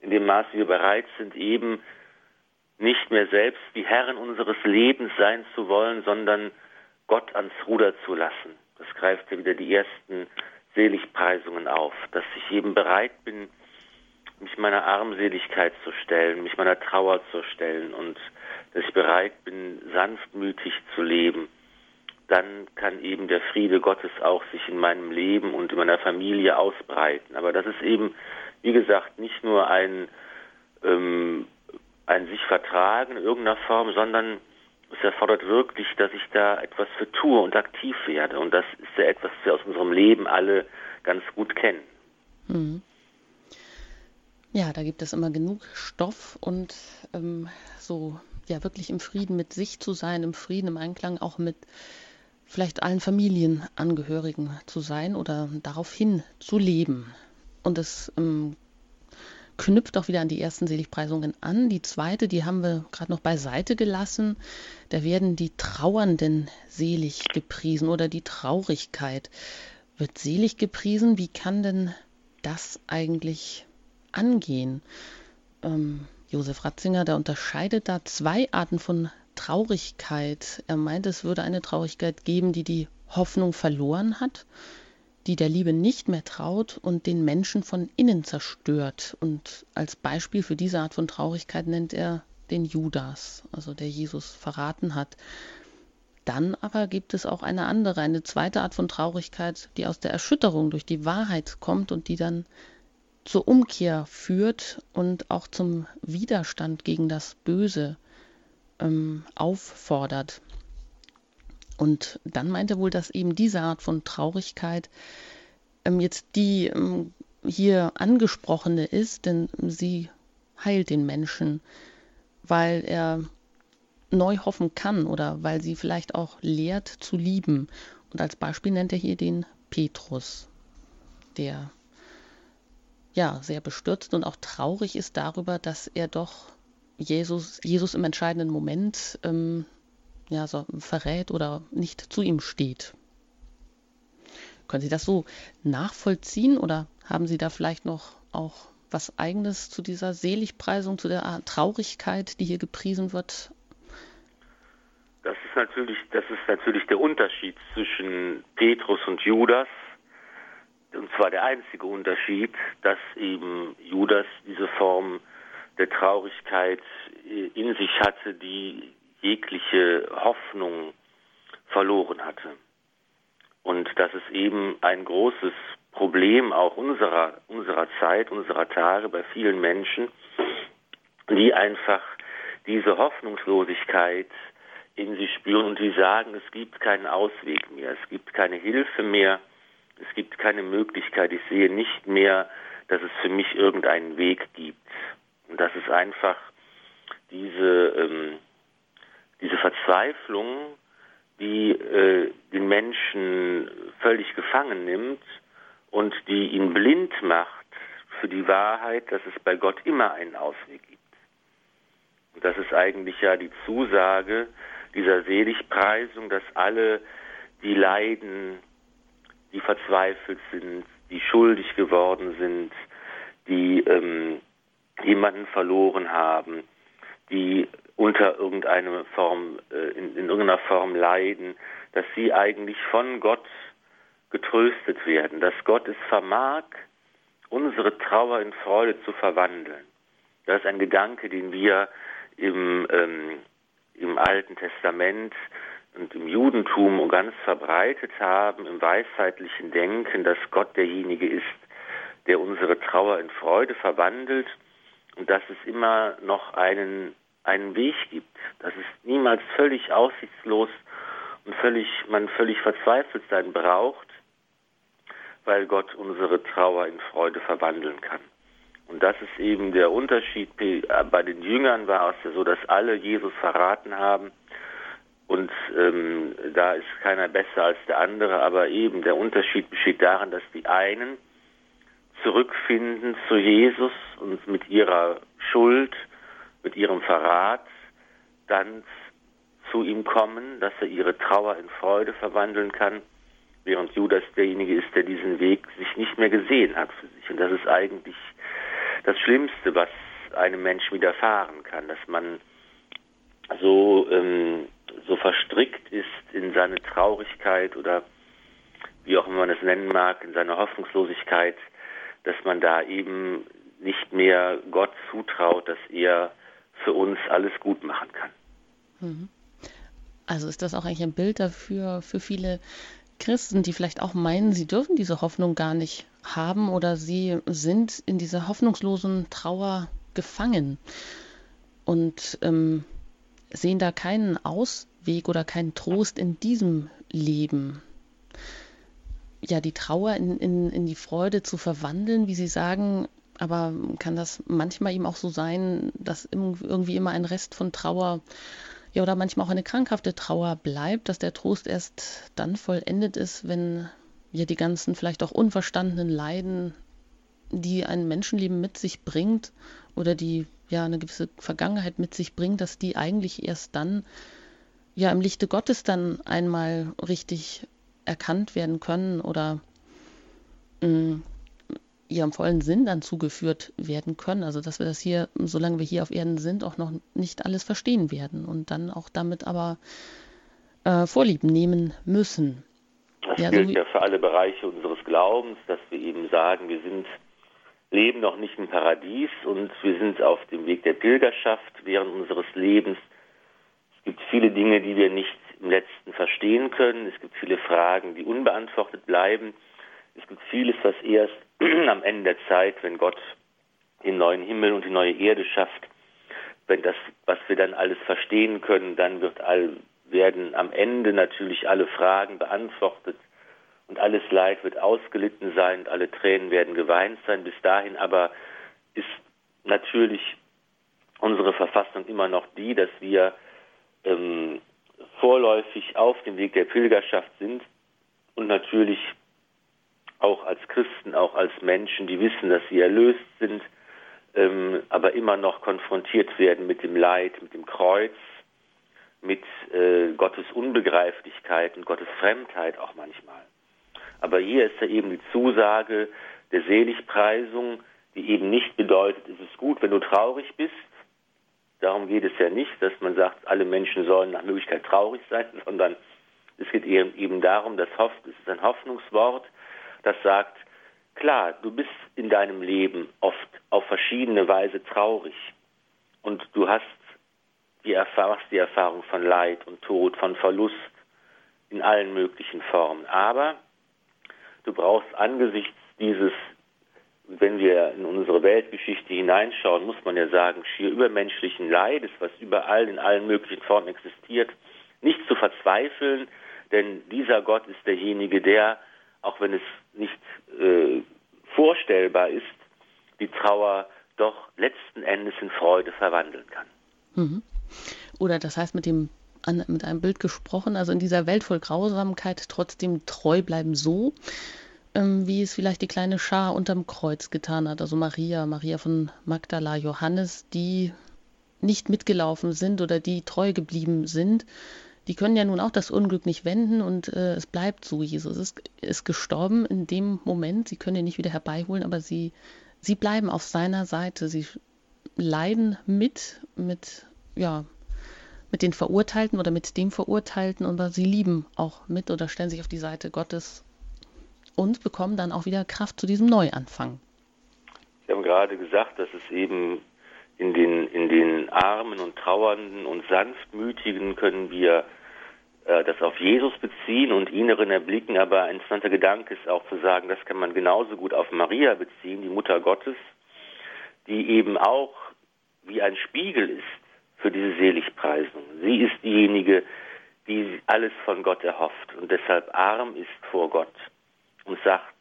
In dem Maße wir bereit sind, eben nicht mehr selbst die Herren unseres Lebens sein zu wollen, sondern Gott ans Ruder zu lassen. Das greift ja wieder die ersten Seligpreisungen auf, dass ich eben bereit bin, mich meiner Armseligkeit zu stellen, mich meiner Trauer zu stellen und dass ich bereit bin, sanftmütig zu leben, dann kann eben der Friede Gottes auch sich in meinem Leben und in meiner Familie ausbreiten. Aber das ist eben, wie gesagt, nicht nur ein, ähm, ein sich vertragen in irgendeiner Form, sondern es erfordert wirklich, dass ich da etwas für tue und aktiv werde. Und das ist ja etwas, was wir aus unserem Leben alle ganz gut kennen. Mhm. Ja, da gibt es immer genug Stoff und ähm, so ja wirklich im Frieden mit sich zu sein, im Frieden, im Einklang auch mit vielleicht allen Familienangehörigen zu sein oder daraufhin zu leben. Und es ähm, knüpft auch wieder an die ersten Seligpreisungen an. Die zweite, die haben wir gerade noch beiseite gelassen. Da werden die Trauernden selig gepriesen oder die Traurigkeit wird selig gepriesen. Wie kann denn das eigentlich angehen. Ähm, Josef Ratzinger, der unterscheidet da zwei Arten von Traurigkeit. Er meint, es würde eine Traurigkeit geben, die die Hoffnung verloren hat, die der Liebe nicht mehr traut und den Menschen von innen zerstört. Und als Beispiel für diese Art von Traurigkeit nennt er den Judas, also der Jesus verraten hat. Dann aber gibt es auch eine andere, eine zweite Art von Traurigkeit, die aus der Erschütterung durch die Wahrheit kommt und die dann zur Umkehr führt und auch zum Widerstand gegen das Böse ähm, auffordert. Und dann meint er wohl, dass eben diese Art von Traurigkeit ähm, jetzt die ähm, hier angesprochene ist, denn sie heilt den Menschen, weil er neu hoffen kann oder weil sie vielleicht auch lehrt zu lieben. Und als Beispiel nennt er hier den Petrus, der ja, sehr bestürzt und auch traurig ist darüber, dass er doch Jesus, Jesus im entscheidenden Moment ähm, ja, so verrät oder nicht zu ihm steht. Können Sie das so nachvollziehen oder haben Sie da vielleicht noch auch was Eigenes zu dieser Seligpreisung, zu der Traurigkeit, die hier gepriesen wird? Das ist natürlich, das ist natürlich der Unterschied zwischen Petrus und Judas und zwar der einzige Unterschied, dass eben Judas diese Form der Traurigkeit äh, in sich hatte, die jegliche Hoffnung verloren hatte. Und das ist eben ein großes Problem auch unserer, unserer Zeit, unserer Tage bei vielen Menschen, die einfach diese Hoffnungslosigkeit in sich spüren und die sagen, es gibt keinen Ausweg mehr, es gibt keine Hilfe mehr, es gibt keine Möglichkeit, ich sehe nicht mehr, dass es für mich irgendeinen Weg gibt. Und das ist einfach diese, ähm, diese Verzweiflung, die äh, den Menschen völlig gefangen nimmt und die ihn blind macht für die Wahrheit, dass es bei Gott immer einen Ausweg gibt. Und das ist eigentlich ja die Zusage dieser Seligpreisung, dass alle, die leiden, die verzweifelt sind, die schuldig geworden sind, die ähm, jemanden verloren haben, die unter irgendeiner Form, äh, in, in irgendeiner Form leiden, dass sie eigentlich von Gott getröstet werden, dass Gott es vermag, unsere Trauer in Freude zu verwandeln. Das ist ein Gedanke, den wir im, ähm, im Alten Testament und im Judentum ganz verbreitet haben, im weisheitlichen Denken, dass Gott derjenige ist, der unsere Trauer in Freude verwandelt und dass es immer noch einen, einen Weg gibt, dass es niemals völlig aussichtslos und völlig, man völlig verzweifelt sein braucht, weil Gott unsere Trauer in Freude verwandeln kann. Und das ist eben der Unterschied. Bei den Jüngern war es ja so, dass alle Jesus verraten haben. Und ähm, da ist keiner besser als der andere. Aber eben der Unterschied besteht darin, dass die einen zurückfinden zu Jesus und mit ihrer Schuld, mit ihrem Verrat dann zu ihm kommen, dass er ihre Trauer in Freude verwandeln kann, während Judas derjenige ist, der diesen Weg sich nicht mehr gesehen hat für sich. Und das ist eigentlich das Schlimmste, was einem Menschen widerfahren kann, dass man so, ähm, so verstrickt ist in seine Traurigkeit oder wie auch immer man es nennen mag, in seine Hoffnungslosigkeit, dass man da eben nicht mehr Gott zutraut, dass er für uns alles gut machen kann. Mhm. Also ist das auch eigentlich ein Bild dafür für viele Christen, die vielleicht auch meinen, sie dürfen diese Hoffnung gar nicht haben oder sie sind in dieser hoffnungslosen Trauer gefangen und ähm, sehen da keinen Ausweg oder keinen Trost in diesem Leben. Ja, die Trauer in, in, in die Freude zu verwandeln, wie Sie sagen, aber kann das manchmal eben auch so sein, dass irgendwie immer ein Rest von Trauer ja oder manchmal auch eine krankhafte Trauer bleibt, dass der Trost erst dann vollendet ist, wenn ja die ganzen vielleicht auch unverstandenen Leiden, die ein Menschenleben mit sich bringt oder die ja eine gewisse Vergangenheit mit sich bringt, dass die eigentlich erst dann ja im Lichte Gottes dann einmal richtig erkannt werden können oder mh, mm, ihrem vollen Sinn dann zugeführt werden können. Also dass wir das hier, solange wir hier auf Erden sind, auch noch nicht alles verstehen werden und dann auch damit aber äh, Vorlieben nehmen müssen. Das ja, gilt so ja für alle Bereiche unseres Glaubens, dass wir eben sagen, wir sind leben noch nicht im Paradies und wir sind auf dem Weg der Pilgerschaft während unseres Lebens. Es gibt viele Dinge, die wir nicht im letzten verstehen können. Es gibt viele Fragen, die unbeantwortet bleiben. Es gibt vieles, was erst (clears throat) am Ende der Zeit, wenn Gott den neuen Himmel und die neue Erde schafft, wenn das, was wir dann alles verstehen können, dann wird all, werden am Ende natürlich alle Fragen beantwortet und alles Leid wird ausgelitten sein und alle Tränen werden geweint sein. Bis dahin aber ist natürlich unsere Verfassung immer noch die, dass wir ähm, vorläufig auf dem Weg der Pilgerschaft sind und natürlich auch als Christen, auch als Menschen, die wissen, dass sie erlöst sind, ähm, aber immer noch konfrontiert werden mit dem Leid, mit dem Kreuz, mit äh, Gottes Unbegreiflichkeit und Gottes Fremdheit auch manchmal. Aber hier ist ja eben die Zusage der Seligpreisung, die eben nicht bedeutet, es ist gut, wenn du traurig bist. Darum geht es ja nicht, dass man sagt, alle Menschen sollen nach Möglichkeit traurig sein, (laughs) sondern es geht eben darum, dass Hoff, es ist ein Hoffnungswort, das sagt, klar, du bist in deinem Leben oft auf verschiedene Weise traurig und du hast die, Erfahrung, die Erfahrung von Leid und Tod, von Verlust in allen möglichen Formen. Aber du brauchst angesichts dieses, wenn wir in unsere Weltgeschichte hineinschauen, muss man ja sagen, schier übermenschlichen Leides, was überall in allen möglichen Formen existiert, nicht zu verzweifeln, denn dieser Gott ist derjenige, der auch wenn es nicht äh, vorstellbar ist, die Trauer doch letzten Endes in Freude verwandeln kann. Mhm. Oder das heißt mit dem an, mit einem Bild gesprochen, also in dieser Welt voll Grausamkeit trotzdem treu bleiben so, ähm, wie es vielleicht die kleine Schar unterm Kreuz getan hat, also Maria, Maria von Magdala, Johannes, die nicht mitgelaufen sind oder die treu geblieben sind, die können ja nun auch das Unglück nicht wenden und äh, es bleibt so. Jesus ist, ist gestorben in dem Moment. Sie können ihn nicht wieder herbeiholen, aber sie, sie bleiben auf seiner Seite. Sie leiden mit, mit, ja, mit den Verurteilten oder mit dem Verurteilten, aber sie lieben auch mit oder stellen sich auf die Seite Gottes und bekommen dann auch wieder Kraft zu diesem Neuanfang. Sie haben gerade gesagt, dass es eben in den, in den Armen und Trauernden und Sanftmütigen können wir das auf Jesus beziehen und ihn darin erblicken, aber ein interessanter Gedanke ist auch zu sagen, das kann man genauso gut auf Maria beziehen, die Mutter Gottes, die eben auch wie ein Spiegel ist für diese Seligpreisung. Sie ist diejenige, die alles von Gott erhofft und deshalb arm ist vor Gott und sagt,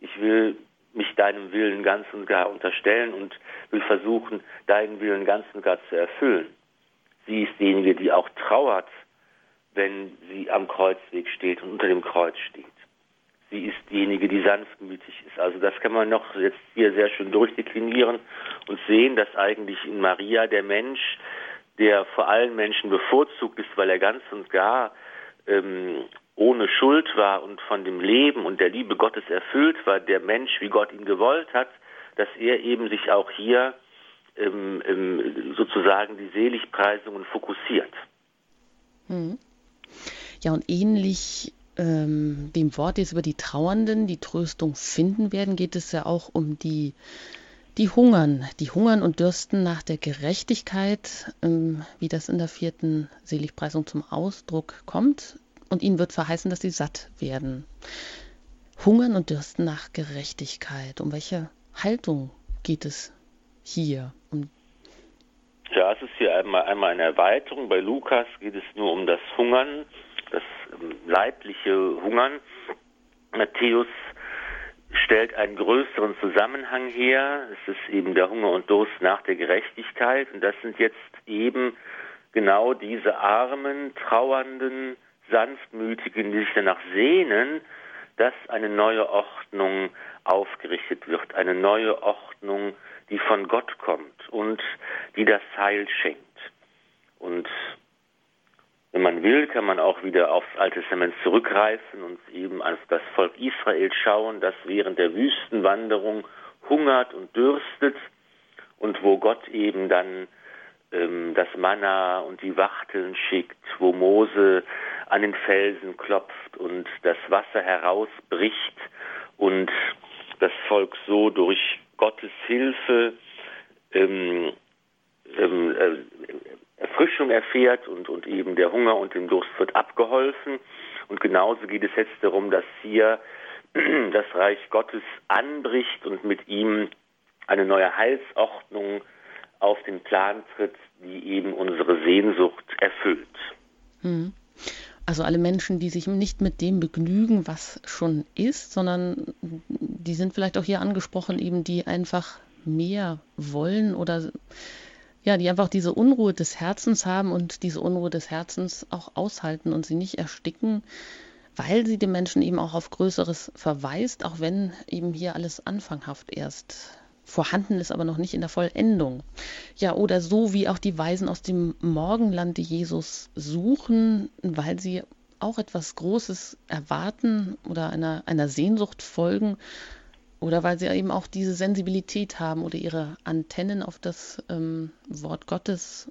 ich will mich deinem Willen ganz und gar unterstellen und will versuchen, deinen Willen ganz und gar zu erfüllen. Sie ist diejenige, die auch trauert, wenn sie am Kreuzweg steht und unter dem Kreuz steht. Sie ist diejenige, die sanftmütig ist. Also das kann man noch jetzt hier sehr schön durchdeklinieren und sehen, dass eigentlich in Maria der Mensch, der vor allen Menschen bevorzugt ist, weil er ganz und gar ähm, ohne Schuld war und von dem Leben und der Liebe Gottes erfüllt war, der Mensch, wie Gott ihn gewollt hat, dass er eben sich auch hier ähm, ähm, sozusagen die Seligpreisungen fokussiert. Hm. Ja, und ähnlich ähm, dem Wort jetzt über die Trauernden, die Tröstung finden werden, geht es ja auch um die, die hungern, die hungern und dürsten nach der Gerechtigkeit, ähm, wie das in der vierten Seligpreisung zum Ausdruck kommt und ihnen wird verheißen, dass sie satt werden. Hungern und Dürsten nach Gerechtigkeit. Um welche Haltung geht es hier? Um ja, es ist hier einmal, einmal eine Erweiterung. Bei Lukas geht es nur um das Hungern, das ähm, leibliche Hungern. Matthäus stellt einen größeren Zusammenhang her. Es ist eben der Hunger und Durst nach der Gerechtigkeit. Und das sind jetzt eben genau diese armen, trauernden, Sanftmütigen, die sich danach sehnen, dass eine neue Ordnung aufgerichtet wird, eine neue Ordnung, die von Gott kommt und die das Heil schenkt. Und wenn man will, kann man auch wieder aufs Alte Testament zurückgreifen und eben auf das Volk Israel schauen, das während der Wüstenwanderung hungert und dürstet und wo Gott eben dann ähm, das Manna und die Wachteln schickt, wo Mose an den Felsen klopft und das Wasser herausbricht und das Volk so durch Gottes Hilfe ähm, ähm, äh, Erfrischung erfährt und, und eben der Hunger und dem Durst wird abgeholfen. Und genauso geht es jetzt darum, dass hier (clears throat) das Reich Gottes anbricht und mit ihm eine neue Heilsordnung auf den Plan tritt, die eben unsere Sehnsucht erfüllt. Hm. Also alle Menschen, die sich nicht mit dem begnügen, was schon ist, sondern die sind vielleicht auch hier angesprochen, eben die einfach mehr wollen oder ja, die einfach diese Unruhe des Herzens haben und diese Unruhe des Herzens auch aushalten und sie nicht ersticken, weil sie den Menschen eben auch auf Größeres verweist, auch wenn eben hier alles anfanghaft erst vorhanden ist, aber noch nicht in der Vollendung. Ja, oder so wie auch die Weisen aus dem Morgenland, die Jesus suchen, weil sie auch etwas Großes erwarten oder einer, einer Sehnsucht folgen oder weil sie eben auch diese Sensibilität haben oder ihre Antennen auf das ähm, Wort Gottes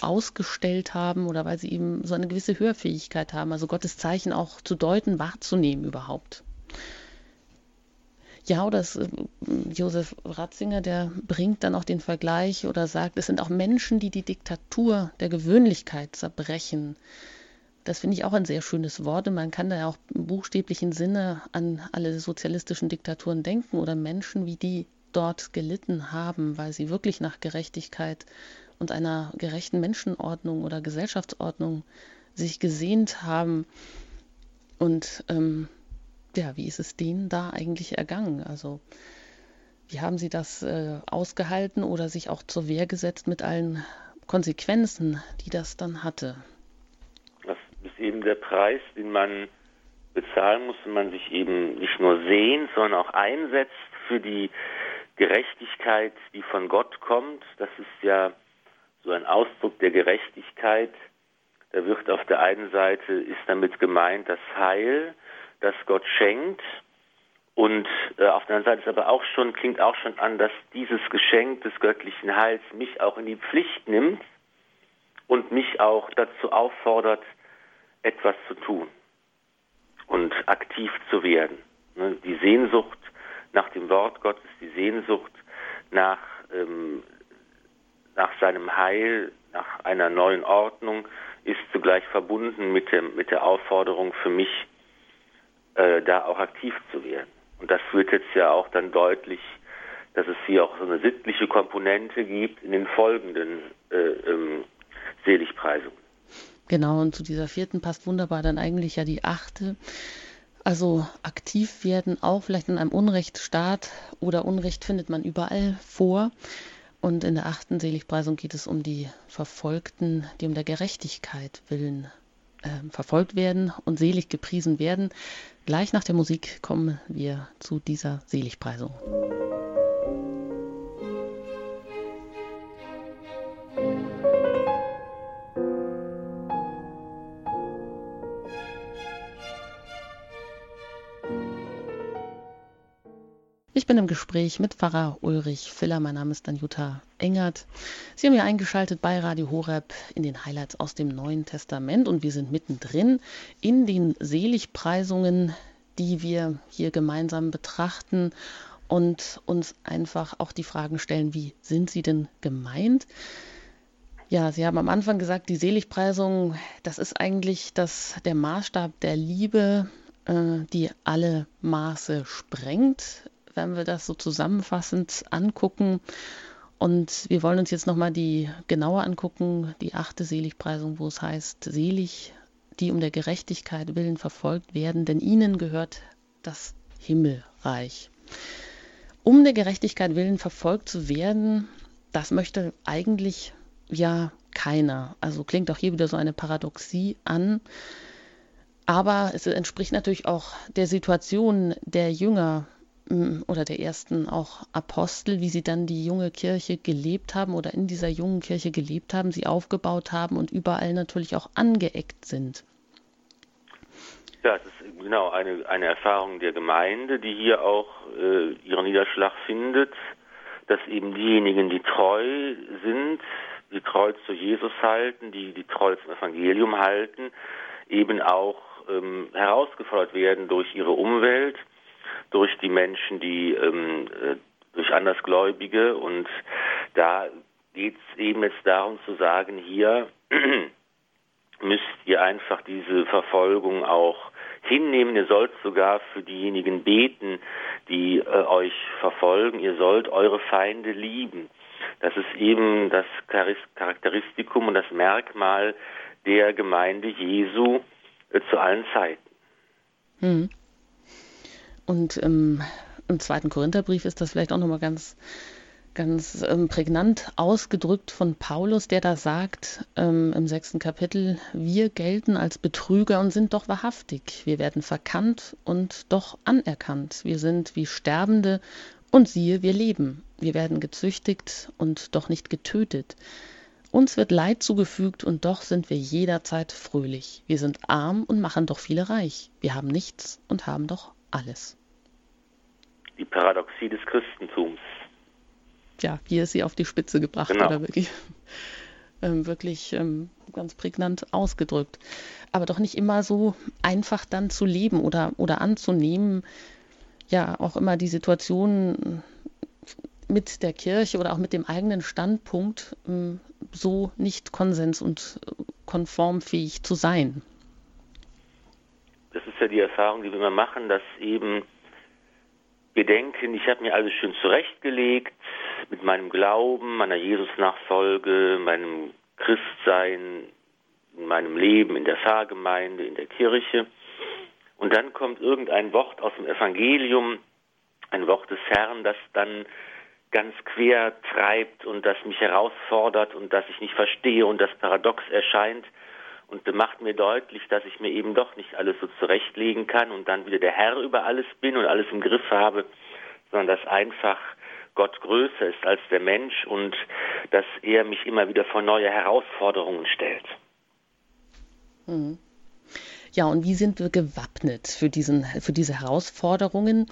ausgestellt haben oder weil sie eben so eine gewisse Hörfähigkeit haben, also Gottes Zeichen auch zu deuten, wahrzunehmen überhaupt. Ja, oder es, äh, Josef Ratzinger, der bringt dann auch den Vergleich oder sagt, es sind auch Menschen, die die Diktatur der Gewöhnlichkeit zerbrechen. Das finde ich auch ein sehr schönes Wort. Und man kann da ja auch im buchstäblichen Sinne an alle sozialistischen Diktaturen denken oder Menschen, wie die dort gelitten haben, weil sie wirklich nach Gerechtigkeit und einer gerechten Menschenordnung oder Gesellschaftsordnung sich gesehnt haben. Und ähm, ja, wie ist es denen da eigentlich ergangen? Also wie haben sie das äh, ausgehalten oder sich auch zur Wehr gesetzt mit allen Konsequenzen, die das dann hatte? Das ist eben der Preis, den man bezahlen muss, wenn man sich eben nicht nur sehnt, sondern auch einsetzt für die Gerechtigkeit, die von Gott kommt. Das ist ja so ein Ausdruck der Gerechtigkeit. Da wird auf der einen Seite ist damit gemeint das Heil, das Gott schenkt. Und äh, auf der anderen Seite ist aber auch schon, klingt auch schon an, dass dieses Geschenk des göttlichen Heils mich auch in die Pflicht nimmt und mich auch dazu auffordert, etwas zu tun und aktiv zu werden. Ne? Die Sehnsucht nach dem Wort Gottes, die Sehnsucht nach, ähm, nach seinem Heil, nach einer neuen Ordnung, ist zugleich verbunden mit, dem, mit der Aufforderung für mich, äh, da auch aktiv zu werden. Und das wird jetzt ja auch dann deutlich dass es hier auch so eine sittliche Komponente gibt in den folgenden äh, ähm, Seligpreisungen. Genau, und zu dieser vierten passt wunderbar dann eigentlich ja die achte. Also aktiv werden auch vielleicht in einem Unrechtsstaat oder Unrecht findet man überall vor. Und in der achten Seligpreisung geht es um die Verfolgten, die um der Gerechtigkeit willen äh, verfolgt werden und selig gepriesen werden. Gleich nach der Musik kommen wir zu dieser Seligpreisung. Ich bin im Gespräch mit Pfarrer Ulrich Filler. Mein Name ist dann Jutta Engert. Sie haben ja eingeschaltet bei Radio Horeb in den Highlights aus dem Neuen Testament und wir sind mittendrin in den Seligpreisungen, die wir hier gemeinsam betrachten und uns einfach auch die Fragen stellen, wie sind sie denn gemeint? Ja, Sie haben am Anfang gesagt, die Seligpreisung, das ist eigentlich das, der Maßstab der Liebe, äh, die alle Maße sprengt wenn wir das so zusammenfassend angucken. Und wir wollen uns jetzt nochmal die genauer angucken, die achte Seligpreisung, wo es heißt, selig, die um der Gerechtigkeit willen verfolgt werden, denn ihnen gehört das Himmelreich. Um der Gerechtigkeit willen verfolgt zu werden, das möchte eigentlich ja keiner. Also klingt auch hier wieder so eine Paradoxie an. Aber es entspricht natürlich auch der Situation der Jünger, oder der ersten auch Apostel, wie sie dann die junge Kirche gelebt haben oder in dieser jungen Kirche gelebt haben, sie aufgebaut haben und überall natürlich auch angeeckt sind. Ja, es ist genau eine, eine Erfahrung der Gemeinde, die hier auch äh, ihren Niederschlag findet, dass eben diejenigen, die treu sind, die treu zu Jesus halten, die die treu zum Evangelium halten, eben auch ähm, herausgefordert werden durch ihre Umwelt durch die Menschen, die ähm, äh, durch Andersgläubige und da geht es eben jetzt darum zu sagen, hier (clears throat) müsst ihr einfach diese Verfolgung auch hinnehmen. Ihr sollt sogar für diejenigen beten, die äh, euch verfolgen. Ihr sollt eure Feinde lieben. Das ist eben das Charakteristikum und das Merkmal der Gemeinde Jesu äh, zu allen Zeiten. Hm. Und ähm, im zweiten Korintherbrief ist das vielleicht auch nochmal ganz, ganz ähm, prägnant ausgedrückt von Paulus, der da sagt ähm, im sechsten Kapitel, wir gelten als Betrüger und sind doch wahrhaftig. Wir werden verkannt und doch anerkannt. Wir sind wie Sterbende und siehe, wir leben. Wir werden gezüchtigt und doch nicht getötet. Uns wird Leid zugefügt und doch sind wir jederzeit fröhlich. Wir sind arm und machen doch viele reich. Wir haben nichts und haben doch alles. Die Paradoxie des Christentums. Ja, hier ist sie auf die Spitze gebracht, genau. oder wirklich, (laughs) ähm, wirklich ähm, ganz prägnant ausgedrückt. Aber doch nicht immer so einfach dann zu leben oder, oder anzunehmen. Ja, auch immer die Situation mit der Kirche oder auch mit dem eigenen Standpunkt ähm, so nicht konsens- und konformfähig zu sein das ist ja die Erfahrung, die wir immer machen, dass eben wir denken, ich habe mir alles schön zurechtgelegt mit meinem Glauben, meiner Jesus-Nachfolge, meinem Christsein, in meinem Leben, in der Pfarrgemeinde, in der Kirche. Und dann kommt irgendein Wort aus dem Evangelium, ein Wort des Herrn, das dann ganz quer treibt und das mich herausfordert und das ich nicht verstehe und das paradox erscheint und macht mir deutlich, dass ich mir eben doch nicht alles so zurechtlegen kann und dann wieder der Herr über alles bin und alles im Griff habe, sondern dass einfach Gott größer ist als der Mensch und dass er mich immer wieder vor neue Herausforderungen stellt. Mhm. Ja, und wie sind wir gewappnet für, diesen, für diese Herausforderungen?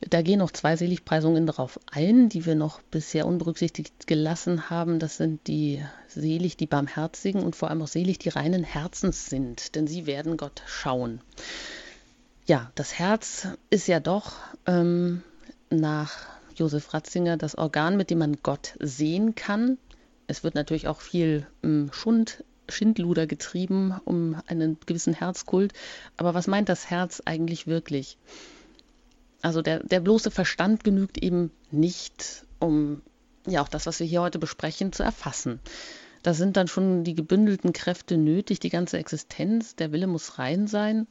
Da gehen noch zwei Seligpreisungen darauf ein, die wir noch bisher unberücksichtigt gelassen haben. Das sind die selig, die Barmherzigen und vor allem auch selig, die reinen Herzens sind, denn sie werden Gott schauen. Ja, das Herz ist ja doch ähm, nach Josef Ratzinger das Organ, mit dem man Gott sehen kann. Es wird natürlich auch viel ähm, Schund Schindluder getrieben um einen gewissen Herzkult. Aber was meint das Herz eigentlich wirklich? Also der, der bloße Verstand genügt eben nicht, um ja auch das, was wir hier heute besprechen, zu erfassen. Da sind dann schon die gebündelten Kräfte nötig, die ganze Existenz, der Wille muss rein sein.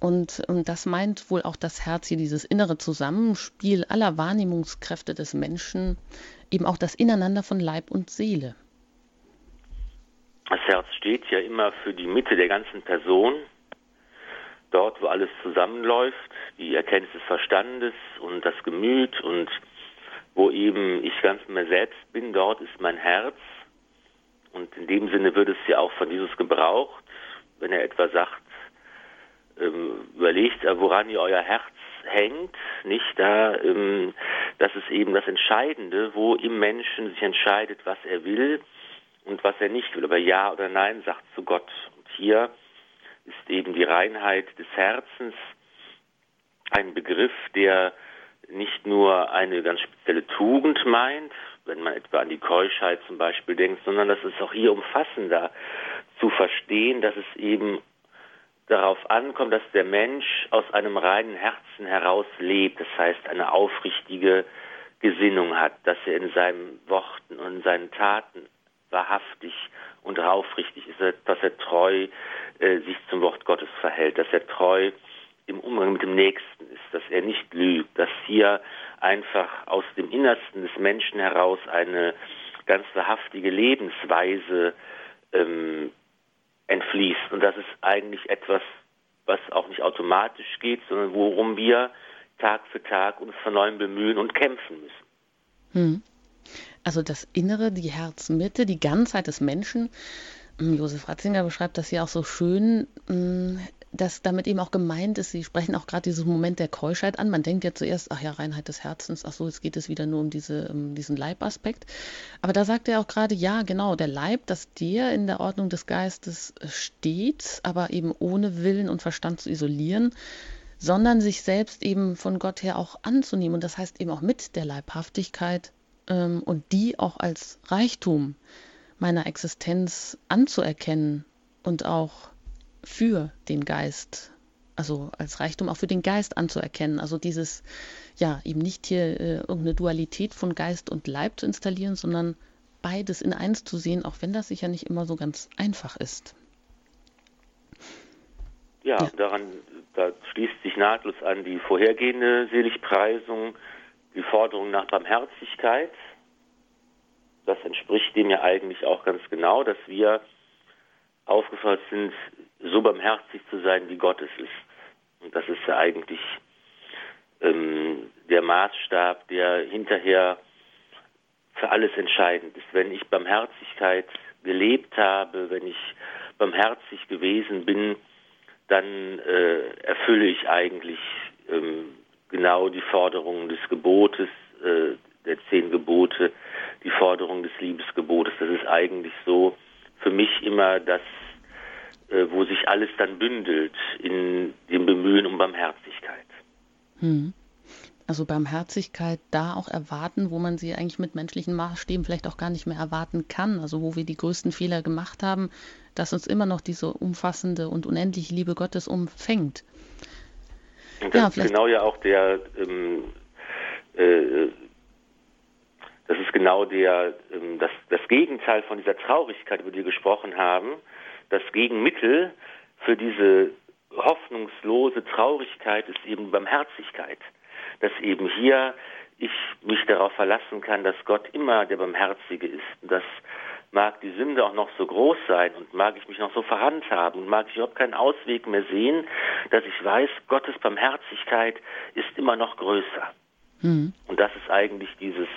Und, und das meint wohl auch das Herz hier, dieses innere Zusammenspiel aller Wahrnehmungskräfte des Menschen, eben auch das Ineinander von Leib und Seele. Das Herz steht ja immer für die Mitte der ganzen Person, dort, wo alles zusammenläuft, die Erkenntnis des Verstandes und das Gemüt und wo eben ich ganz mir selbst bin, dort ist mein Herz. Und in dem Sinne wird es ja auch von Jesus gebraucht, wenn er etwa sagt, ähm, überlegt, woran ihr euer Herz hängt, nicht da, ähm, das ist eben das Entscheidende, wo im Menschen sich entscheidet, was er will und was er nicht will, aber Ja oder Nein sagt zu Gott. Und hier ist eben die Reinheit des Herzens ein Begriff, der nicht nur eine ganz spezielle Tugend meint, wenn man etwa an die Keuschheit zum Beispiel denkt, sondern das ist auch hier umfassender zu verstehen, dass es eben darauf ankommt, dass der Mensch aus einem reinen Herzen heraus lebt, das heißt eine aufrichtige Gesinnung hat, dass er in seinen Worten und in seinen Taten wahrhaftig und aufrichtig ist, dass er treu äh, sich zum Wort Gottes verhält, dass er treu im Umgang mit dem Nächsten ist, dass er nicht lügt, dass hier einfach aus dem Innersten des Menschen heraus eine ganz wahrhaftige Lebensweise ähm, entfließt. Und das ist eigentlich etwas, was auch nicht automatisch geht, sondern worum wir Tag für Tag uns von neuem bemühen und kämpfen müssen. Hm. Also das Innere, die Herzmitte, die Ganzheit des Menschen. Hm, Josef Ratzinger beschreibt das ja auch so schön. Hm, dass damit eben auch gemeint ist, Sie sprechen auch gerade dieses Moment der Keuschheit an. Man denkt ja zuerst, ach ja, Reinheit des Herzens, ach so, jetzt geht es wieder nur um, diese, um diesen Leibaspekt. Aber da sagt er auch gerade, ja, genau, der Leib, dass der in der Ordnung des Geistes steht, aber eben ohne Willen und Verstand zu isolieren, sondern sich selbst eben von Gott her auch anzunehmen. Und das heißt eben auch mit der Leibhaftigkeit ähm, und die auch als Reichtum meiner Existenz anzuerkennen und auch für den Geist, also als Reichtum auch für den Geist anzuerkennen. Also dieses, ja, eben nicht hier äh, irgendeine Dualität von Geist und Leib zu installieren, sondern beides in eins zu sehen, auch wenn das sicher nicht immer so ganz einfach ist. Ja, ja. daran, da schließt sich nahtlos an die vorhergehende Seligpreisung, die Forderung nach Barmherzigkeit. Das entspricht dem ja eigentlich auch ganz genau, dass wir aufgefordert sind, so barmherzig zu sein, wie Gott es ist. Und das ist ja eigentlich ähm, der Maßstab, der hinterher für alles entscheidend ist. Wenn ich Barmherzigkeit gelebt habe, wenn ich barmherzig gewesen bin, dann äh, erfülle ich eigentlich ähm, genau die Forderungen des Gebotes, äh, der zehn Gebote, die Forderung des Liebesgebotes. Das ist eigentlich so für mich immer das äh, wo sich alles dann bündelt in dem Bemühen um Barmherzigkeit. Hm. Also Barmherzigkeit da auch erwarten, wo man sie eigentlich mit menschlichen Maßstäben vielleicht auch gar nicht mehr erwarten kann. Also wo wir die größten Fehler gemacht haben, dass uns immer noch diese umfassende und unendliche Liebe Gottes umfängt. Und das ja, ist genau ja auch der, ähm, äh, das ist genau der, ähm, das, das Gegenteil von dieser Traurigkeit, über die wir gesprochen haben, das Gegenmittel für diese hoffnungslose Traurigkeit ist eben Barmherzigkeit. Dass eben hier ich mich darauf verlassen kann, dass Gott immer der Barmherzige ist. Und das mag die Sünde auch noch so groß sein und mag ich mich noch so verhandhaben haben und mag ich überhaupt keinen Ausweg mehr sehen, dass ich weiß, Gottes Barmherzigkeit ist immer noch größer. Mhm. Und das ist eigentlich dieses,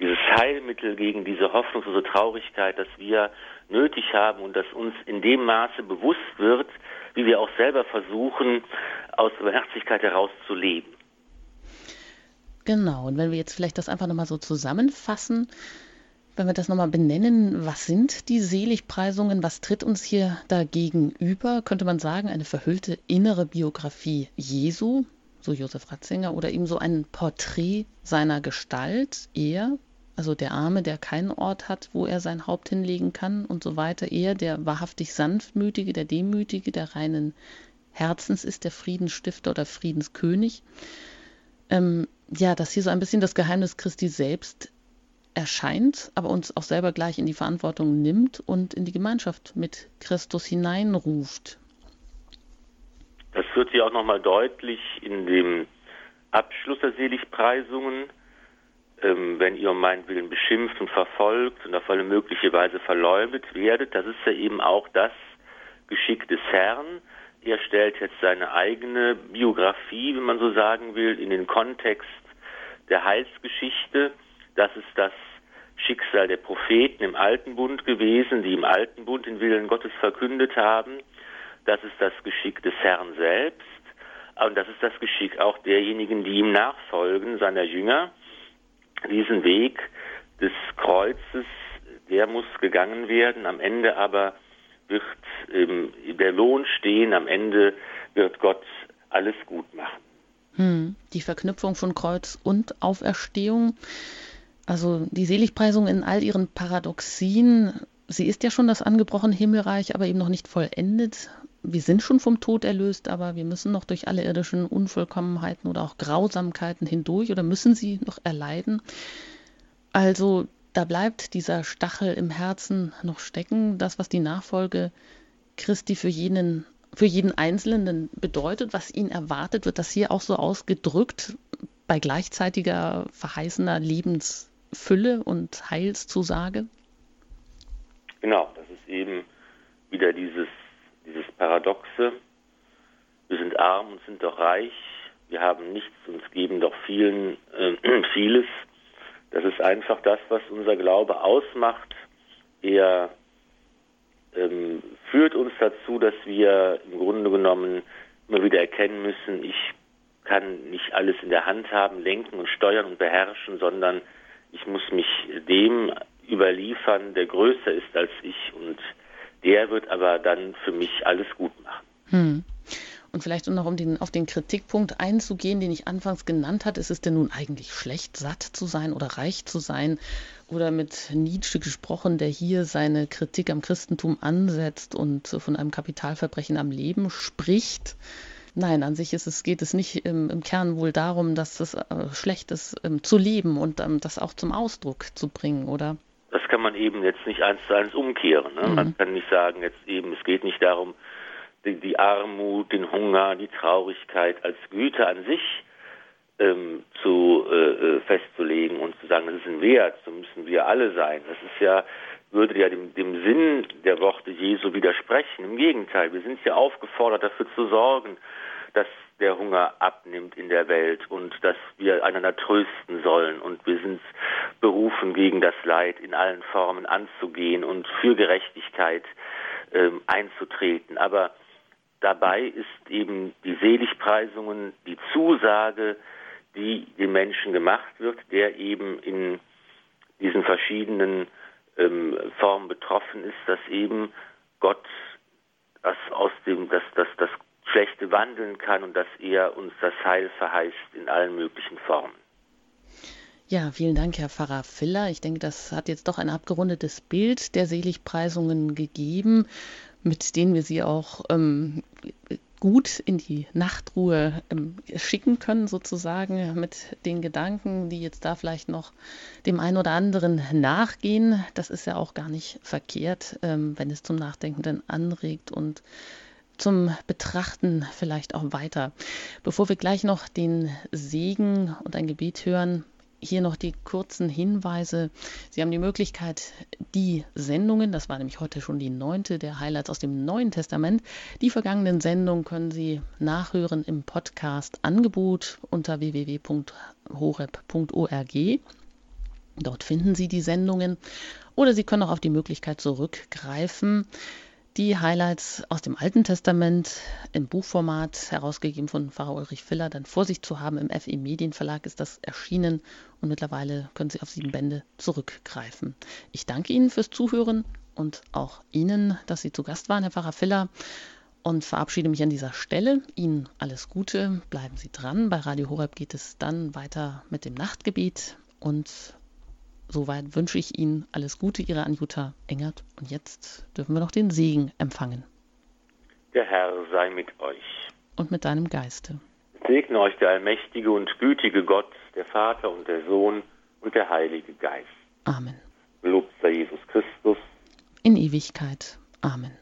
dieses Heilmittel gegen diese hoffnungslose Traurigkeit, dass wir nötig haben und das uns in dem Maße bewusst wird, wie wir auch selber versuchen, aus Barmherzigkeit heraus zu leben. Genau, und wenn wir jetzt vielleicht das einfach nochmal so zusammenfassen, wenn wir das nochmal benennen, was sind die Seligpreisungen, was tritt uns hier dagegen über, könnte man sagen, eine verhüllte innere Biografie Jesu, so Josef Ratzinger, oder eben so ein Porträt seiner Gestalt, er, also der Arme, der keinen Ort hat, wo er sein Haupt hinlegen kann und so weiter. Er, der wahrhaftig sanftmütige, der demütige, der reinen Herzens ist, der Friedensstifter oder Friedenskönig. Ähm, ja, dass hier so ein bisschen das Geheimnis Christi selbst erscheint, aber uns auch selber gleich in die Verantwortung nimmt und in die Gemeinschaft mit Christus hineinruft. Das wird hier auch nochmal deutlich in dem Abschluss der Seligpreisungen, ähm, wenn ihr um meinetwillen beschimpft und verfolgt und auf alle mögliche Weise verleumdet werdet. Das ist ja eben auch das Geschick des Herrn. Er stellt jetzt seine eigene Biografie, wenn man so sagen will, in den Kontext der Heilsgeschichte. Das ist das Schicksal der Propheten im Alten Bund gewesen, die im Alten Bund den Willen Gottes verkündet haben. Das ist das Geschick des Herrn selbst. Und das ist das Geschick auch derjenigen, die ihm nachfolgen, seiner Jünger. Diesen Weg des Kreuzes, der muss gegangen werden. Am Ende aber wird ähm, der Lohn stehen. Am Ende wird Gott alles gut machen. Hm, die Verknüpfung von Kreuz und Auferstehung. Also die Seligpreisung in all ihren Paradoxien. Sie ist ja schon das angebrochene Himmelreich, aber eben noch nicht vollendet. Wir sind schon vom Tod erlöst, aber wir müssen noch durch alle irdischen Unvollkommenheiten oder auch Grausamkeiten hindurch oder müssen sie noch erleiden. Also da bleibt dieser Stachel im Herzen noch stecken, das, was die Nachfolge Christi für jeden, für jeden Einzelnen bedeutet, was ihn erwartet, wird das hier auch so ausgedrückt bei gleichzeitiger verheißener Lebensfülle und Heilszusage? Genau, das ist eben wieder dieses, dieses Paradoxe. Wir sind arm und sind doch reich. Wir haben nichts und geben doch vielen äh, (clears throat) vieles. Das ist einfach das, was unser Glaube ausmacht. Er ähm, führt uns dazu, dass wir im Grunde genommen immer wieder erkennen müssen, ich kann nicht alles in der Hand haben, lenken und steuern und beherrschen, sondern ich muss mich dem überliefern, der größer ist als ich und der wird aber dann für mich alles gut machen. Hm. Und vielleicht noch um den, auf den Kritikpunkt einzugehen, den ich anfangs genannt hatte, ist es denn nun eigentlich schlecht, satt zu sein oder reich zu sein? Oder mit Nietzsche gesprochen, der hier seine Kritik am Christentum ansetzt und von einem Kapitalverbrechen am Leben spricht. Nein, an sich es, geht es nicht im, im Kern wohl darum, dass es äh, schlecht ist, ähm, zu leben und ähm, das auch zum Ausdruck zu bringen, oder? Das kann man eben jetzt nicht eins zu eins umkehren. Ne? Mhm. Man kann nicht sagen, jetzt eben, es geht nicht darum, die, die Armut, den Hunger, die Traurigkeit als Güte an sich ähm, zu äh, äh, festzulegen und zu sagen, das ist ein Wert, so müssen wir alle sein. Das ist ja würde ja dem, dem Sinn der Worte Jesu widersprechen. Im Gegenteil, wir sind ja aufgefordert, dafür zu sorgen, dass der Hunger abnimmt in der Welt und dass wir einander trösten sollen. Und wir sind berufen, gegen das Leid in allen Formen anzugehen und für Gerechtigkeit ähm, einzutreten. Aber dabei ist eben die Seligpreisungen, die Zusage, die dem Menschen gemacht wird, der eben in diesen verschiedenen ähm, Formen betroffen ist, dass eben Gott das aus dem, dass, das Schlechte wandeln kann und dass er uns das Heil verheißt in allen möglichen Formen. Ja, vielen Dank, Herr Pfarrer Filler. Ich denke, das hat jetzt doch ein abgerundetes Bild der Seligpreisungen gegeben mit denen wir sie auch ähm, gut in die Nachtruhe ähm, schicken können, sozusagen, mit den Gedanken, die jetzt da vielleicht noch dem einen oder anderen nachgehen. Das ist ja auch gar nicht verkehrt, ähm, wenn es zum Nachdenken anregt und zum Betrachten vielleicht auch weiter. Bevor wir gleich noch den Segen und ein Gebet hören, hier noch die kurzen Hinweise. Sie haben die Möglichkeit, die Sendungen, das war nämlich heute schon die neunte der Highlights aus dem Neuen Testament, die vergangenen Sendungen können Sie nachhören im Podcast Angebot unter www.horeb.org. Dort finden Sie die Sendungen oder Sie können auch auf die Möglichkeit zurückgreifen, die Highlights aus dem Alten Testament im Buchformat, herausgegeben von Pfarrer Ulrich Filler, dann vor sich zu haben. Im FE Medienverlag ist das erschienen und mittlerweile können Sie auf sieben Bände zurückgreifen. Ich danke Ihnen fürs Zuhören und auch Ihnen, dass Sie zu Gast waren, Herr Pfarrer Filler. Und verabschiede mich an dieser Stelle. Ihnen alles Gute, bleiben Sie dran. Bei Radio Horeb geht es dann weiter mit dem Nachtgebet und Soweit wünsche ich Ihnen alles Gute, Ihre Anjuta Engert. Und jetzt dürfen wir noch den Segen empfangen. Der Herr sei mit euch. Und mit deinem Geiste. Segne euch der allmächtige und gütige Gott, der Vater und der Sohn und der Heilige Geist. Amen. Gelobt sei Jesus Christus. In Ewigkeit. Amen.